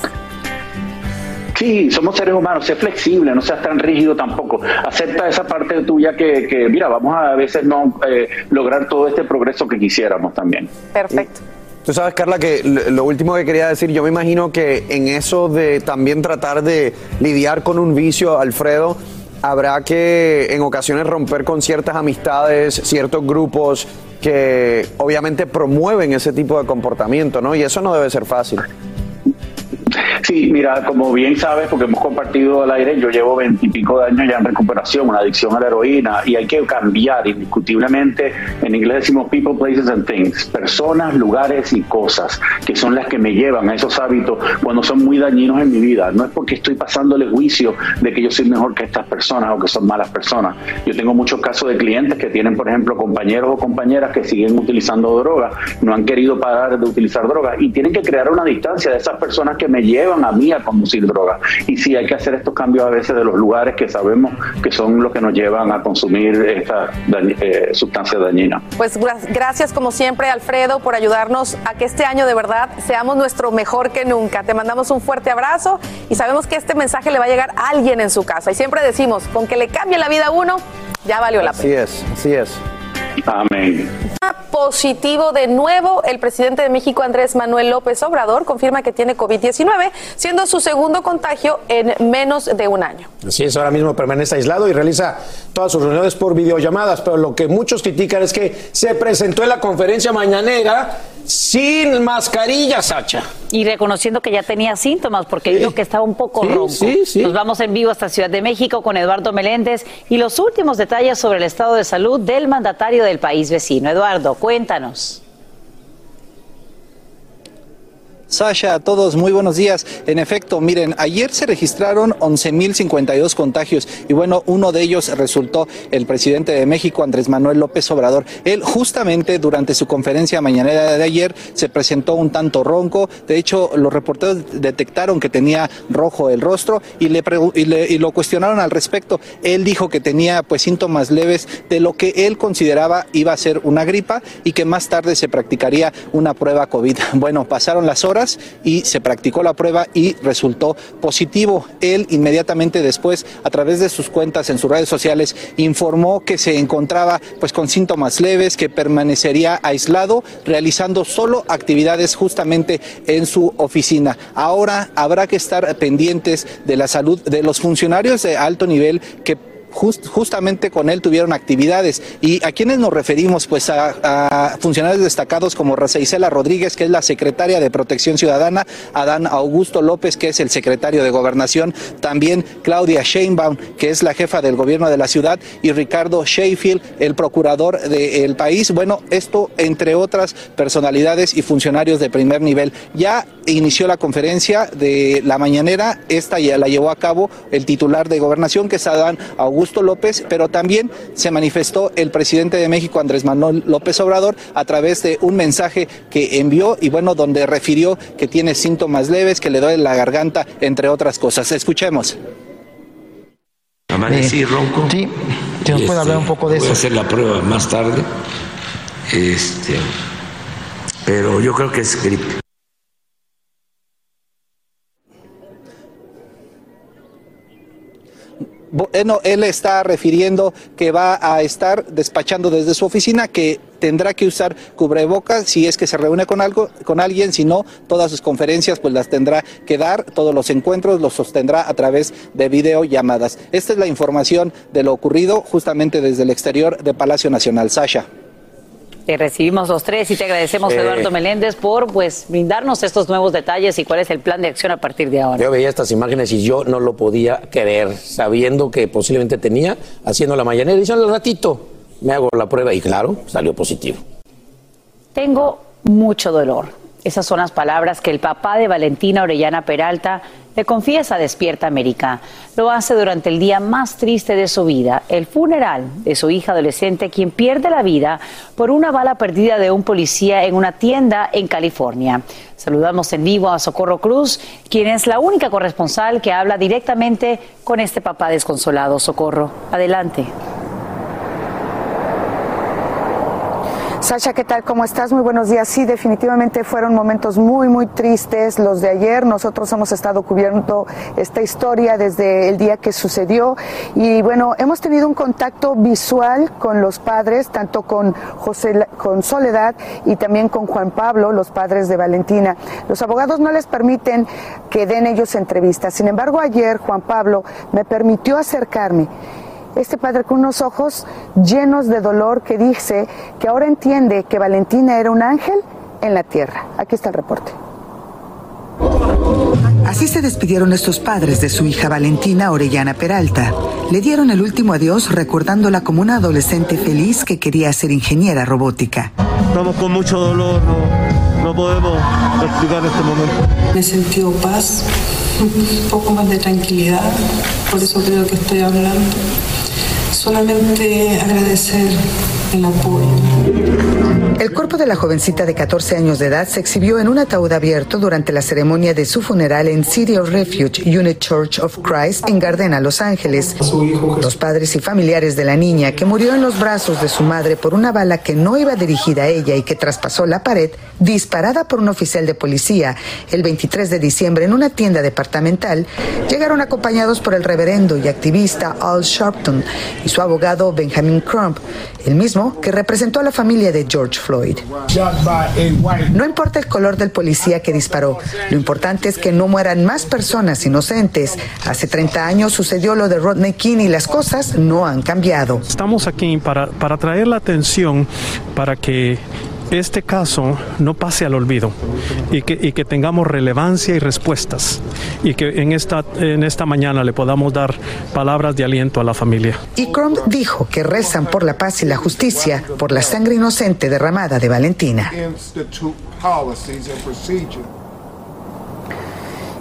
Sí, somos seres humanos, sé flexible, no seas tan rígido tampoco. Acepta esa parte tuya que, que, mira, vamos a, a veces no eh, lograr todo este progreso que quisiéramos también. Perfecto. Tú sabes, Carla, que lo lo último que quería decir, yo me imagino que en eso de también tratar de lidiar con un vicio, Alfredo, habrá que en ocasiones romper con ciertas amistades, ciertos grupos que obviamente promueven ese tipo de comportamiento, ¿no? Y eso no debe ser fácil. Sí, mira, como bien sabes, porque hemos compartido al aire, yo llevo veintipico de años ya en recuperación, una adicción a la heroína, y hay que cambiar indiscutiblemente. En inglés decimos people, places and things, personas, lugares y cosas, que son las que me llevan a esos hábitos cuando son muy dañinos en mi vida. No es porque estoy pasándole juicio de que yo soy mejor que estas personas o que son malas personas. Yo tengo muchos casos de clientes que tienen, por ejemplo, compañeros o compañeras que siguen utilizando drogas, no han querido parar de utilizar drogas y tienen que crear una distancia de esas personas que me llevan a mí a conducir drogas. Y sí, hay que hacer estos cambios a veces de los lugares que sabemos que son los que nos llevan a consumir estas dañ- eh, sustancias dañinas. Pues gra- gracias como siempre, Alfredo, por ayudarnos a que este año de verdad seamos nuestro mejor que nunca. Te mandamos un fuerte abrazo y sabemos que este mensaje le va a llegar a alguien en su casa. Y siempre decimos, con que le cambie la vida a uno, ya valió la pena. Así es, así es. Amén. Positivo de nuevo, el presidente de México, Andrés Manuel López Obrador, confirma que tiene COVID-19, siendo su segundo contagio en menos de un año. Así es, ahora mismo permanece aislado y realiza todas sus reuniones por videollamadas, pero lo que muchos critican es que se presentó en la conferencia mañanera sin mascarilla, Sacha. Y reconociendo que ya tenía síntomas, porque dijo que estaba un poco Sí, ronco. sí, sí. Nos vamos en vivo hasta Ciudad de México con Eduardo Meléndez y los últimos detalles sobre el estado de salud del mandatario del país vecino. Eduardo, cuéntanos. Sasha, a todos, muy buenos días. En efecto, miren, ayer se registraron 11.052 contagios y bueno, uno de ellos resultó el presidente de México, Andrés Manuel López Obrador. Él justamente durante su conferencia mañanera de ayer se presentó un tanto ronco. De hecho, los reporteros detectaron que tenía rojo el rostro y, y, le- y lo cuestionaron al respecto. Él dijo que tenía pues síntomas leves de lo que él consideraba iba a ser una gripa y que más tarde se practicaría una prueba COVID. Bueno, pasaron las horas y se practicó la prueba y resultó positivo. Él inmediatamente después, a través de sus cuentas en sus redes sociales, informó que se encontraba pues con síntomas leves, que permanecería aislado, realizando solo actividades justamente en su oficina. Ahora habrá que estar pendientes de la salud de los funcionarios de alto nivel que Just- justamente con él tuvieron actividades. ¿Y a quiénes nos referimos? Pues a, funcionarios destacados como Rosa Isela Rodríguez, que es la secretaria de Protección Ciudadana, Adán Augusto López, que es el secretario de Gobernación, también Claudia Sheinbaum, que es la jefa del gobierno de la ciudad, y Ricardo Sheffield, el procurador del país. Bueno, esto entre otras personalidades y funcionarios de primer nivel. Ya inició la conferencia de la mañanera, esta ya la llevó a cabo el titular de Gobernación, que es Adán Augusto Augusto López, pero también se manifestó el presidente de México, Andrés Manuel López Obrador, a través de un mensaje que envió y bueno, donde refirió que tiene síntomas leves, que le duele la garganta, entre otras cosas. Escuchemos. Amanecí ronco. Sí, que nos puede hablar un poco de voy eso. a hacer la prueba más tarde. Este, pero yo creo que es gripe. Bueno, él está refiriendo que va a estar despachando desde su oficina, que tendrá que usar cubrebocas si es que se reúne con algo, con alguien, si no, todas sus conferencias pues las tendrá que dar, todos los encuentros los sostendrá a través de videollamadas. Esta es la información de lo ocurrido justamente desde el exterior de Palacio Nacional. Sasha. Te recibimos los tres y te agradecemos, Eh. Eduardo Meléndez, por pues brindarnos estos nuevos detalles y cuál es el plan de acción a partir de ahora. Yo veía estas imágenes y yo no lo podía creer, sabiendo que posiblemente tenía, haciendo la mañanera. Y al ratito me hago la prueba y claro, salió positivo. Tengo mucho dolor. Esas son las palabras que el papá de Valentina Orellana Peralta le confiesa Despierta América. Lo hace durante el día más triste de su vida, el funeral de su hija adolescente, quien pierde la vida por una bala perdida de un policía en una tienda en California. Saludamos en vivo a Socorro Cruz, quien es la única corresponsal que habla directamente con este papá desconsolado. Socorro, adelante. Sasha, ¿qué tal? ¿Cómo estás? Muy buenos días. Sí, definitivamente fueron momentos muy, muy tristes los de ayer. Nosotros hemos estado cubriendo esta historia desde el día que sucedió y bueno, hemos tenido un contacto visual con los padres, tanto con José, con Soledad y también con Juan Pablo, los padres de Valentina. Los abogados no les permiten que den ellos entrevistas. Sin embargo, ayer Juan Pablo me permitió acercarme este padre con unos ojos llenos de dolor que dice que ahora entiende que Valentina era un ángel en la tierra. Aquí está el reporte. Así se despidieron estos padres de su hija Valentina Orellana Peralta. Le dieron el último adiós recordándola como una adolescente feliz que quería ser ingeniera robótica. Estamos con mucho dolor, no, no podemos explicar este momento. Me he sentido paz, un poco más de tranquilidad, por eso creo que estoy hablando. Solamente agradecer el apoyo. El cuerpo de la jovencita de 14 años de edad se exhibió en un ataúd abierto durante la ceremonia de su funeral en City of Refuge Unit Church of Christ en Gardena, Los Ángeles. Los padres y familiares de la niña, que murió en los brazos de su madre por una bala que no iba dirigida a ella y que traspasó la pared, disparada por un oficial de policía el 23 de diciembre en una tienda departamental, llegaron acompañados por el reverendo y activista Al Sharpton y su abogado Benjamin Crump, el mismo que representó a la familia de George Floyd. No importa el color del policía que disparó, lo importante es que no mueran más personas inocentes. Hace 30 años sucedió lo de Rodney King y las cosas no han cambiado. Estamos aquí para, para traer la atención para que este caso no pase al olvido y que, y que tengamos relevancia y respuestas y que en esta, en esta mañana le podamos dar palabras de aliento a la familia. Y Crump dijo que rezan por la paz y la justicia por la sangre inocente derramada de Valentina.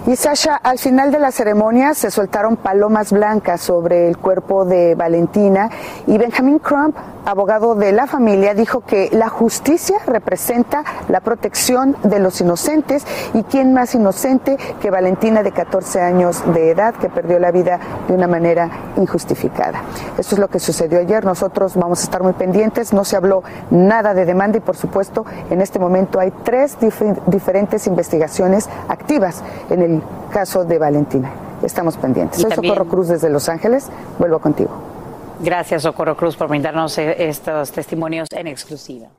Y Sasha, al final de la ceremonia se soltaron palomas blancas sobre el cuerpo de Valentina y Benjamin Crump, abogado de la familia, dijo que la justicia representa la protección de los inocentes y quién más inocente que Valentina de 14 años de edad que perdió la vida de una manera injustificada. Esto es lo que sucedió ayer. Nosotros vamos a estar muy pendientes. No se habló nada de demanda y por supuesto en este momento hay tres dif- diferentes investigaciones activas en el caso de Valentina. Estamos pendientes. Soy también- Socorro Cruz desde Los Ángeles. Vuelvo contigo. Gracias, Socorro Cruz, por brindarnos eh, estos testimonios en exclusiva.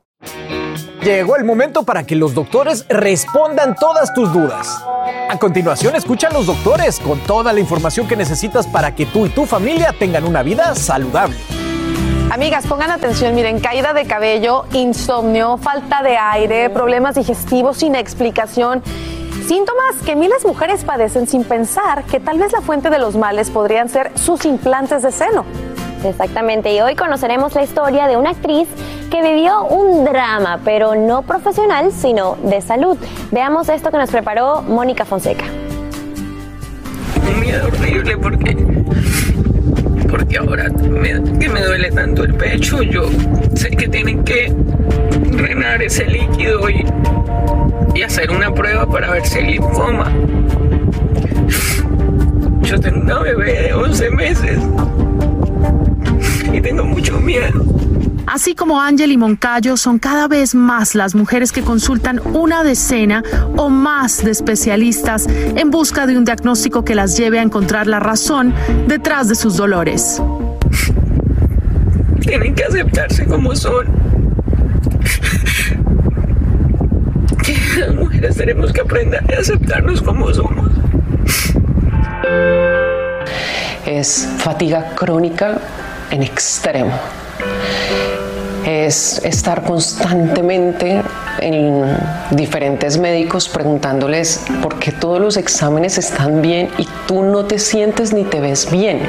Llegó el momento para que los doctores respondan todas tus dudas. A continuación, escucha a los doctores con toda la información que necesitas para que tú y tu familia tengan una vida saludable. Amigas, pongan atención, miren, caída de cabello, insomnio, falta de aire, problemas digestivos sin explicación. Síntomas que miles de mujeres padecen sin pensar que tal vez la fuente de los males podrían ser sus implantes de seno. Exactamente, y hoy conoceremos la historia de una actriz que vivió un drama, pero no profesional, sino de salud. Veamos esto que nos preparó Mónica Fonseca. un miedo horrible porque porque ahora me- que me duele tanto el pecho, yo sé que tienen que drenar ese líquido y, y hacer una prueba para ver si hay linfoma. Yo tengo una bebé de 11 meses y tengo mucho miedo. Así como Ángel y Moncayo, son cada vez más las mujeres que consultan una decena o más de especialistas en busca de un diagnóstico que las lleve a encontrar la razón detrás de sus dolores. Tienen que aceptarse como son. Las mujeres tenemos que aprender a aceptarnos como somos. es fatiga crónica en extremo. Es estar constantemente en diferentes médicos preguntándoles por qué todos los exámenes están bien y tú no te sientes ni te ves bien.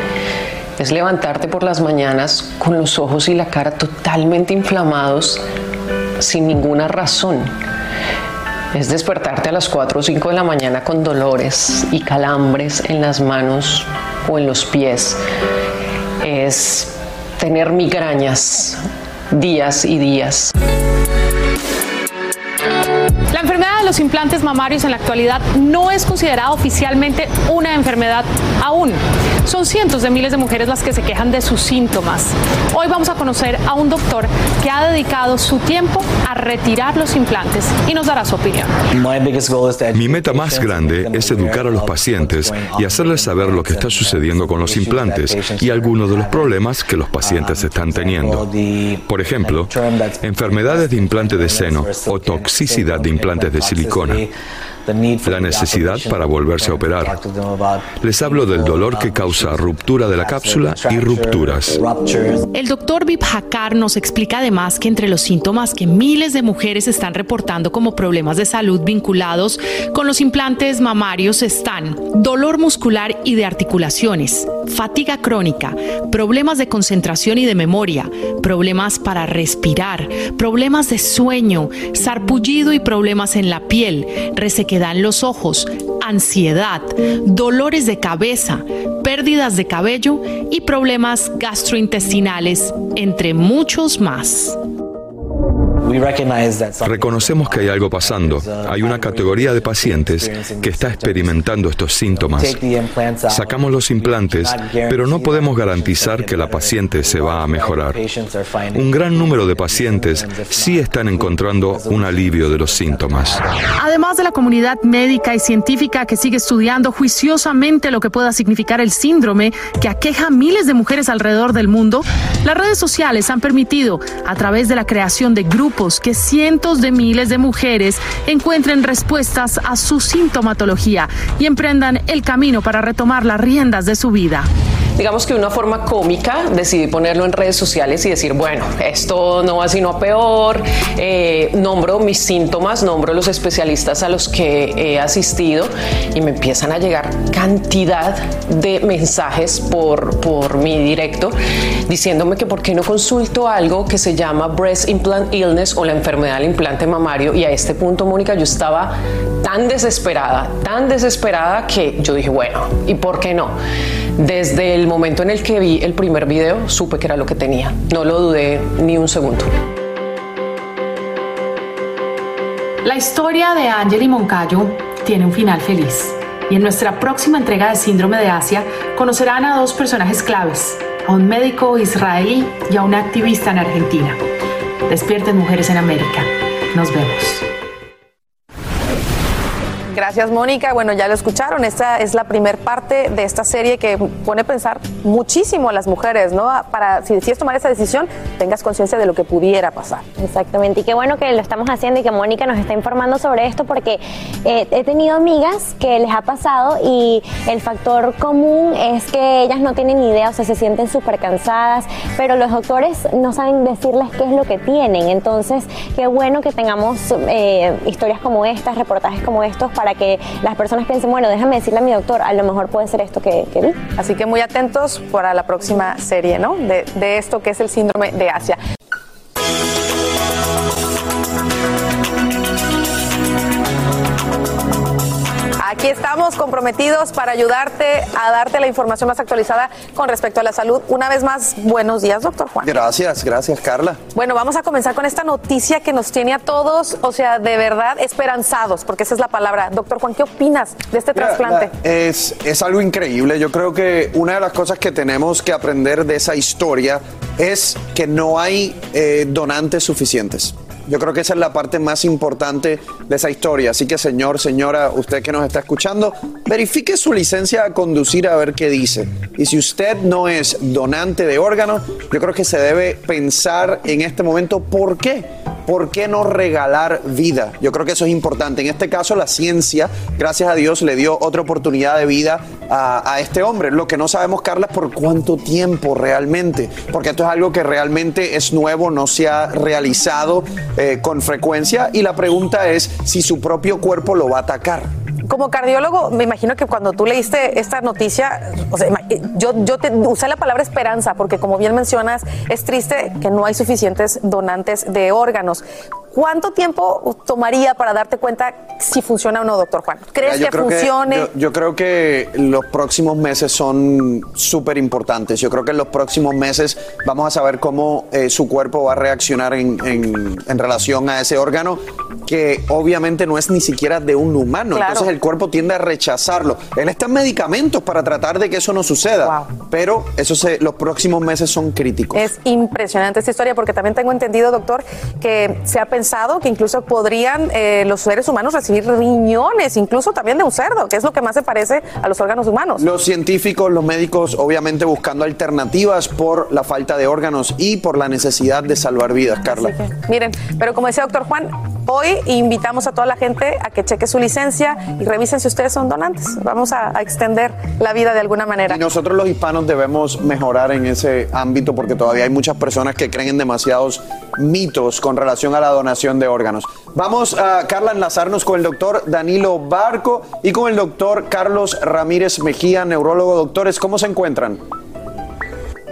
Es levantarte por las mañanas con los ojos y la cara totalmente inflamados sin ninguna razón. Es despertarte a las 4 o 5 de la mañana con dolores y calambres en las manos o en los pies. Es tener migrañas días y días. La enfermedad de los implantes mamarios en la actualidad no es considerada oficialmente una enfermedad aún. Son cientos de miles de mujeres las que se quejan de sus síntomas. Hoy vamos a conocer a un doctor que ha dedicado su tiempo a retirar los implantes y nos dará su opinión. Mi meta más grande es educar a los pacientes y hacerles saber lo que está sucediendo con los implantes y algunos de los problemas que los pacientes están teniendo. Por ejemplo, enfermedades de implante de seno o toxicidad de implantes de silicona. La necesidad para volverse a operar. Les hablo del dolor que causa ruptura de la cápsula y rupturas. El doctor Vip Hakar nos explica además que entre los síntomas que miles de mujeres están reportando como problemas de salud vinculados con los implantes mamarios están dolor muscular y de articulaciones, fatiga crónica, problemas de concentración y de memoria, problemas para respirar, problemas de sueño, sarpullido y problemas en la piel, resequedad en los ojos, ansiedad, dolores de cabeza, pérdidas de cabello y problemas gastrointestinales, entre muchos más. Reconocemos que hay algo pasando. Hay una categoría de pacientes que está experimentando estos síntomas. Sacamos los implantes, pero no podemos garantizar que la paciente se va a mejorar. Un gran número de pacientes sí están encontrando un alivio de los síntomas. Además de la comunidad médica y científica que sigue estudiando juiciosamente lo que pueda significar el síndrome que aqueja a miles de mujeres alrededor del mundo, las redes sociales han permitido, a través de la creación de grupos, que cientos de miles de mujeres encuentren respuestas a su sintomatología y emprendan el camino para retomar las riendas de su vida. Digamos que de una forma cómica decidí ponerlo en redes sociales y decir, bueno, esto no va sino a peor, eh, nombro mis síntomas, nombro los especialistas a los que he asistido y me empiezan a llegar cantidad de mensajes por, por mi directo diciéndome que por qué no consulto algo que se llama Breast Implant Illness o la enfermedad del implante mamario y a este punto, Mónica, yo estaba tan desesperada, tan desesperada que yo dije, bueno, ¿y por qué no? Desde el momento en el que vi el primer video, supe que era lo que tenía. No lo dudé ni un segundo. La historia de Ángel y Moncayo tiene un final feliz. Y en nuestra próxima entrega de Síndrome de Asia conocerán a dos personajes claves, a un médico israelí y a una activista en Argentina. Despierten mujeres en América. Nos vemos. Gracias, Mónica. Bueno, ya lo escucharon. Esta es la primer parte de esta serie que pone a pensar muchísimo a las mujeres, ¿no? Para si decides tomar esa decisión, tengas conciencia de lo que pudiera pasar. Exactamente. Y qué bueno que lo estamos haciendo y que Mónica nos está informando sobre esto porque eh, he tenido amigas que les ha pasado y el factor común es que ellas no tienen idea, o sea, se sienten súper cansadas, pero los doctores no saben decirles qué es lo que tienen. Entonces, qué bueno que tengamos eh, historias como estas, reportajes como estos, para que las personas piensen, bueno, déjame decirle a mi doctor, a lo mejor puede ser esto que, vi. Así que muy atentos para la próxima serie, ¿no? De, de esto que es el síndrome de Asia. Aquí estamos comprometidos para ayudarte a darte la información más actualizada con respecto a la salud. Una vez más, buenos días, doctor Juan. Gracias, gracias, Carla. Bueno, vamos a comenzar con esta noticia que nos tiene a todos, o sea, de verdad esperanzados, porque esa es la palabra. Doctor Juan, ¿qué opinas de este trasplante? Es, es algo increíble. Yo creo que una de las cosas que tenemos que aprender de esa historia es que no hay eh, donantes suficientes. Yo creo que esa es la parte más importante de esa historia. Así que, señor, señora, usted que nos está escuchando, verifique su licencia a conducir a ver qué dice. Y si usted no es donante de órganos, yo creo que se debe pensar en este momento por qué. ¿Por qué no regalar vida? Yo creo que eso es importante. En este caso, la ciencia, gracias a Dios, le dio otra oportunidad de vida a, este hombre. Lo que no sabemos, Carla, es por cuánto tiempo realmente. Porque esto es algo que realmente es nuevo, no se ha realizado eh, con frecuencia. Y la pregunta es si su propio cuerpo lo va a atacar. Como cardiólogo, me imagino que cuando tú leíste esta noticia, o sea, yo, usé la palabra esperanza, porque como bien mencionas, es triste que no hay suficientes donantes de órganos. ¿Cuánto tiempo tomaría para darte cuenta si funciona o no, doctor Juan? ¿Crees Mira, que funcione? yo, yo creo que los próximos meses son súper importantes. Yo creo que en los próximos meses vamos a saber cómo eh, su cuerpo va a reaccionar en, en- en relación a ese órgano que obviamente no es ni siquiera de un humano. Claro. Entonces el cuerpo tiende a rechazarlo. Él está en medicamentos para tratar de que eso no suceda. Pero eso se- los próximos meses son críticos. Es impresionante esta historia porque también tengo entendido, doctor, que se ha pensado que incluso podrían eh, los seres humanos recibir riñones, incluso también de un cerdo, que es lo que más se parece a los órganos humanos. Los científicos, los médicos, obviamente buscando alternativas por la falta de órganos y por la necesidad de salvar vidas, Carla. Miren, pero como decía doctor Juan, hoy invitamos a toda la gente a que cheque su licencia y revisen si ustedes son donantes. Vamos a, a extender la vida de alguna manera. Y nosotros los hispanos debemos mejorar en ese ámbito porque todavía hay muchas personas que creen en demasiados mitos con relación a la donación de órganos. Vamos a, Carla, a enlazarnos con el doctor Danilo Barco y con el doctor Carlos Ramírez Mejía, neurólogo. Doctores, ¿cómo se encuentran?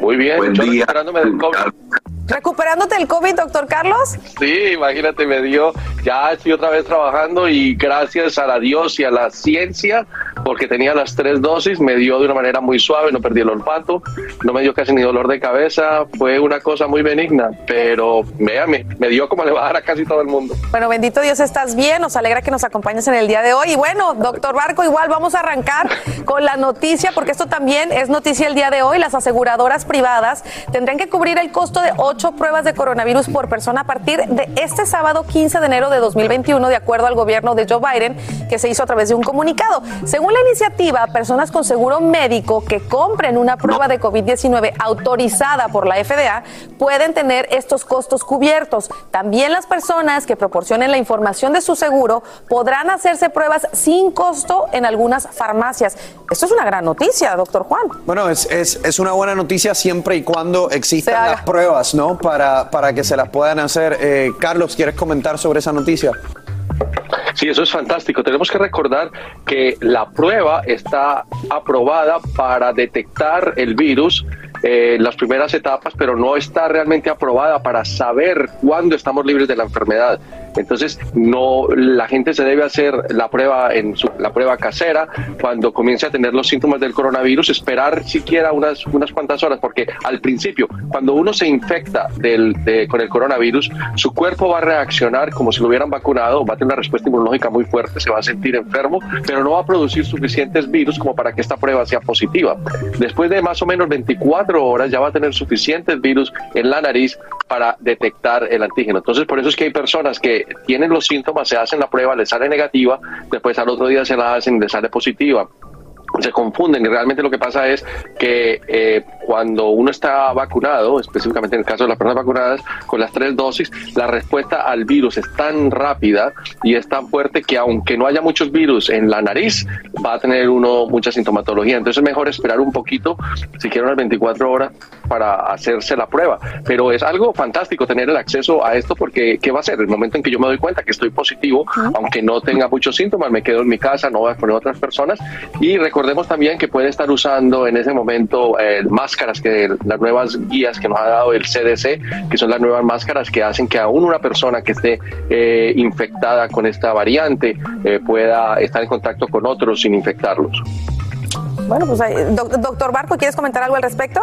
Muy bien, yo recuperándome del COVID. ¿Recuperándote del COVID, doctor Carlos? Sí, imagínate, me dio, ya estoy otra vez trabajando y gracias a la Dios y a la ciencia, porque tenía las tres dosis, me dio de una manera muy suave, no perdí el olfato, no me dio casi ni dolor de cabeza, fue una cosa muy benigna, pero véame, me dio como le va a dar a casi todo el mundo. Bueno, bendito Dios, estás bien. Nos alegra que nos acompañes en el día de hoy. Y bueno, doctor Barco, igual vamos a arrancar con la noticia, porque esto también es noticia el día de hoy. Las aseguradoras privadas tendrán que cubrir el costo de ocho pruebas de coronavirus por persona a partir de este sábado 15 de enero de 2021, de acuerdo al gobierno de Joe Biden, que se hizo a través de un comunicado. Según la iniciativa, personas con seguro médico que compren una prueba de COVID-19 autorizada por la FDA pueden tener estos costos cubiertos. También las personas que proporcionen la información de su seguro podrán hacerse pruebas sin costo en algunas farmacias. Esto es una gran noticia, doctor Juan. Bueno, es, es, es una buena noticia siempre y cuando existan las pruebas, ¿no? Para, para que se las puedan hacer. Eh, Carlos, ¿quieres comentar sobre esa noticia? Sí, eso es fantástico. Tenemos que recordar que la prueba está aprobada para detectar el virus eh, las primeras etapas, pero no está realmente aprobada para saber cuándo estamos libres de la enfermedad. Entonces, no, la gente se debe hacer la prueba en su, la prueba casera cuando comience a tener los síntomas del coronavirus, esperar siquiera unas, unas cuantas horas, porque al principio, cuando uno se infecta del, de- con el coronavirus, su cuerpo va a reaccionar como si lo hubieran vacunado, va a tener una respuesta inmunológica muy fuerte, se va a sentir enfermo, pero no va a producir suficientes virus como para que esta prueba sea positiva. Después de más o menos 24 horas ya va a tener suficientes virus en la nariz para detectar el antígeno. Entonces, por eso es que hay personas que tienen los síntomas, se hacen la prueba, les sale negativa, después al otro día se la hacen, les sale positiva se confunden y realmente lo que pasa es que eh, cuando uno está vacunado, específicamente en el caso de las personas vacunadas con las tres dosis, la respuesta al virus es tan rápida y es tan fuerte que aunque no haya muchos virus en la nariz, va a tener uno mucha sintomatología. Entonces es mejor esperar un poquito, si quieren unas 24 horas, para hacerse la prueba. Pero es algo fantástico tener el acceso a esto porque ¿qué va a ser? El momento en que yo me doy cuenta que estoy positivo, aunque no tenga muchos síntomas, me quedo en mi casa, no voy a poner a otras personas y recordemos también que puede estar usando en ese momento eh, máscara máscaras, que las nuevas guías que nos ha dado el CDC, que son las nuevas máscaras que hacen que aún una persona que esté eh, infectada con esta variante eh, pueda estar en contacto con otros sin infectarlos. Bueno, pues doctor Barco, ¿quieres comentar algo al respecto?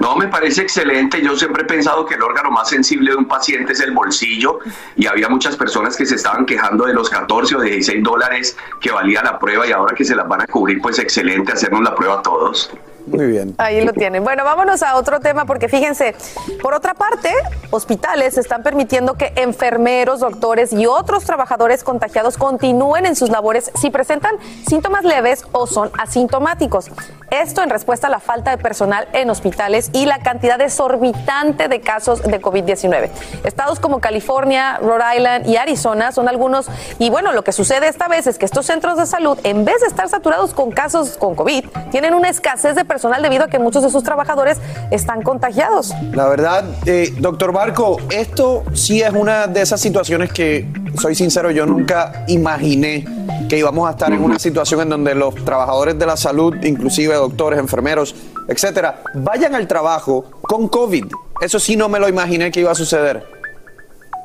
No, me parece excelente. Yo siempre he pensado que el órgano más sensible de un paciente es el bolsillo y había muchas personas que se estaban quejando de los 14 o 16 dólares que valía la prueba y ahora que se las van a cubrir, pues excelente, hacernos la prueba a todos. Muy bien. Ahí lo tienen. Bueno, vámonos a otro tema porque fíjense, por otra parte, hospitales están permitiendo que enfermeros, doctores y otros trabajadores contagiados continúen en sus labores si presentan síntomas leves o son asintomáticos. Esto en respuesta a la falta de personal en hospitales y la cantidad exorbitante de casos de COVID-19. Estados como California, Rhode Island y Arizona son algunos y bueno, lo que sucede esta vez es que estos centros de salud, en vez de estar saturados con casos con COVID, tienen una escasez de personal personal debido a que muchos de sus trabajadores están contagiados. La verdad, eh, doctor Barco, esto sí es una de esas situaciones que, soy sincero, yo nunca imaginé que íbamos a estar en una situación en donde los trabajadores de la salud, inclusive doctores, enfermeros, etcétera, vayan al trabajo con COVID. Eso sí no me lo imaginé que iba a suceder.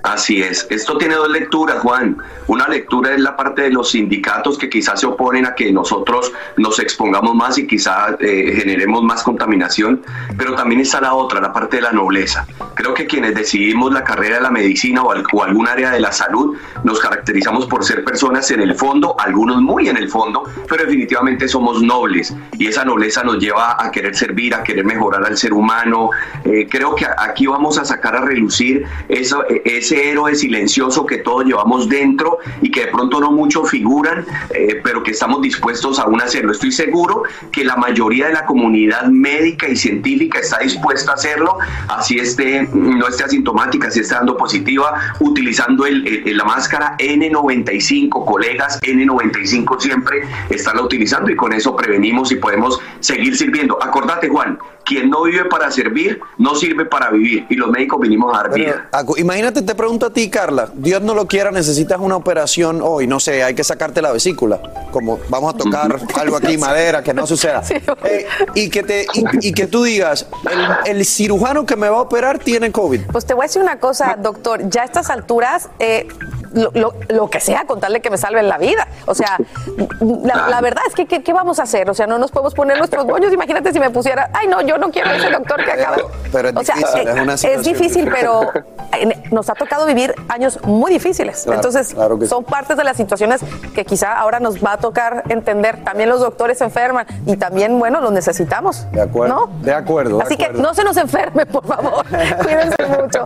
Así es. Esto tiene dos lecturas, Juan. Una lectura es la parte de los sindicatos que quizás se oponen a que nosotros nos expongamos más y quizás eh, generemos más contaminación, pero también está la otra, la parte de la nobleza. Creo que quienes decidimos la carrera de la medicina o, o algún área de la salud nos caracterizamos por ser personas en el fondo, algunos muy en el fondo, pero definitivamente somos nobles y esa nobleza nos lleva a querer servir, a querer mejorar al ser humano. Eh, creo que aquí vamos a sacar a relucir eso, e, ese héroe silencioso que todos llevamos dentro y que de pronto no muchos figuran, eh, pero que estamos dispuestos aún a hacerlo. Estoy seguro que la mayoría de la comunidad médica y científica está dispuesta a hacerlo, así esté, no esté asintomática, si esté dando positiva, utilizando el, la máscara N95, colegas, N95 siempre están la utilizando y con eso prevenimos y podemos seguir sirviendo. Acordate, Juan, quien no vive para servir, no sirve para vivir. Y los médicos vinimos a dar vida. Imagínate, te pregunto a ti, Carla. Dios no lo quiera, necesitas una operación hoy. No sé, hay que sacarte la vesícula. Como vamos a tocar algo aquí, madera, que no suceda. Eh, y, que te, y, que tú digas, el, cirujano que me va a operar tiene COVID. Pues te voy a decir una cosa, doctor. Ya a estas alturas, eh, lo, lo, que sea, contarle que me salven la vida. O sea, la, verdad es que ¿qué, vamos a hacer? O sea, no nos podemos poner nuestros bollos. Imagínate si me pusiera, ay, no, yo no quiero ese doctor que acaba. Pero es difícil, eh, es, difícil, pero nos ha tocado vivir años muy difíciles. Entonces, son partes de las situaciones que quizá ahora nos va a tocar entender. También los doctores se enferman y también, bueno, los necesitamos. De acuerdo. De acuerdo. Así que no se nos enferme, por favor. Cuídense mucho.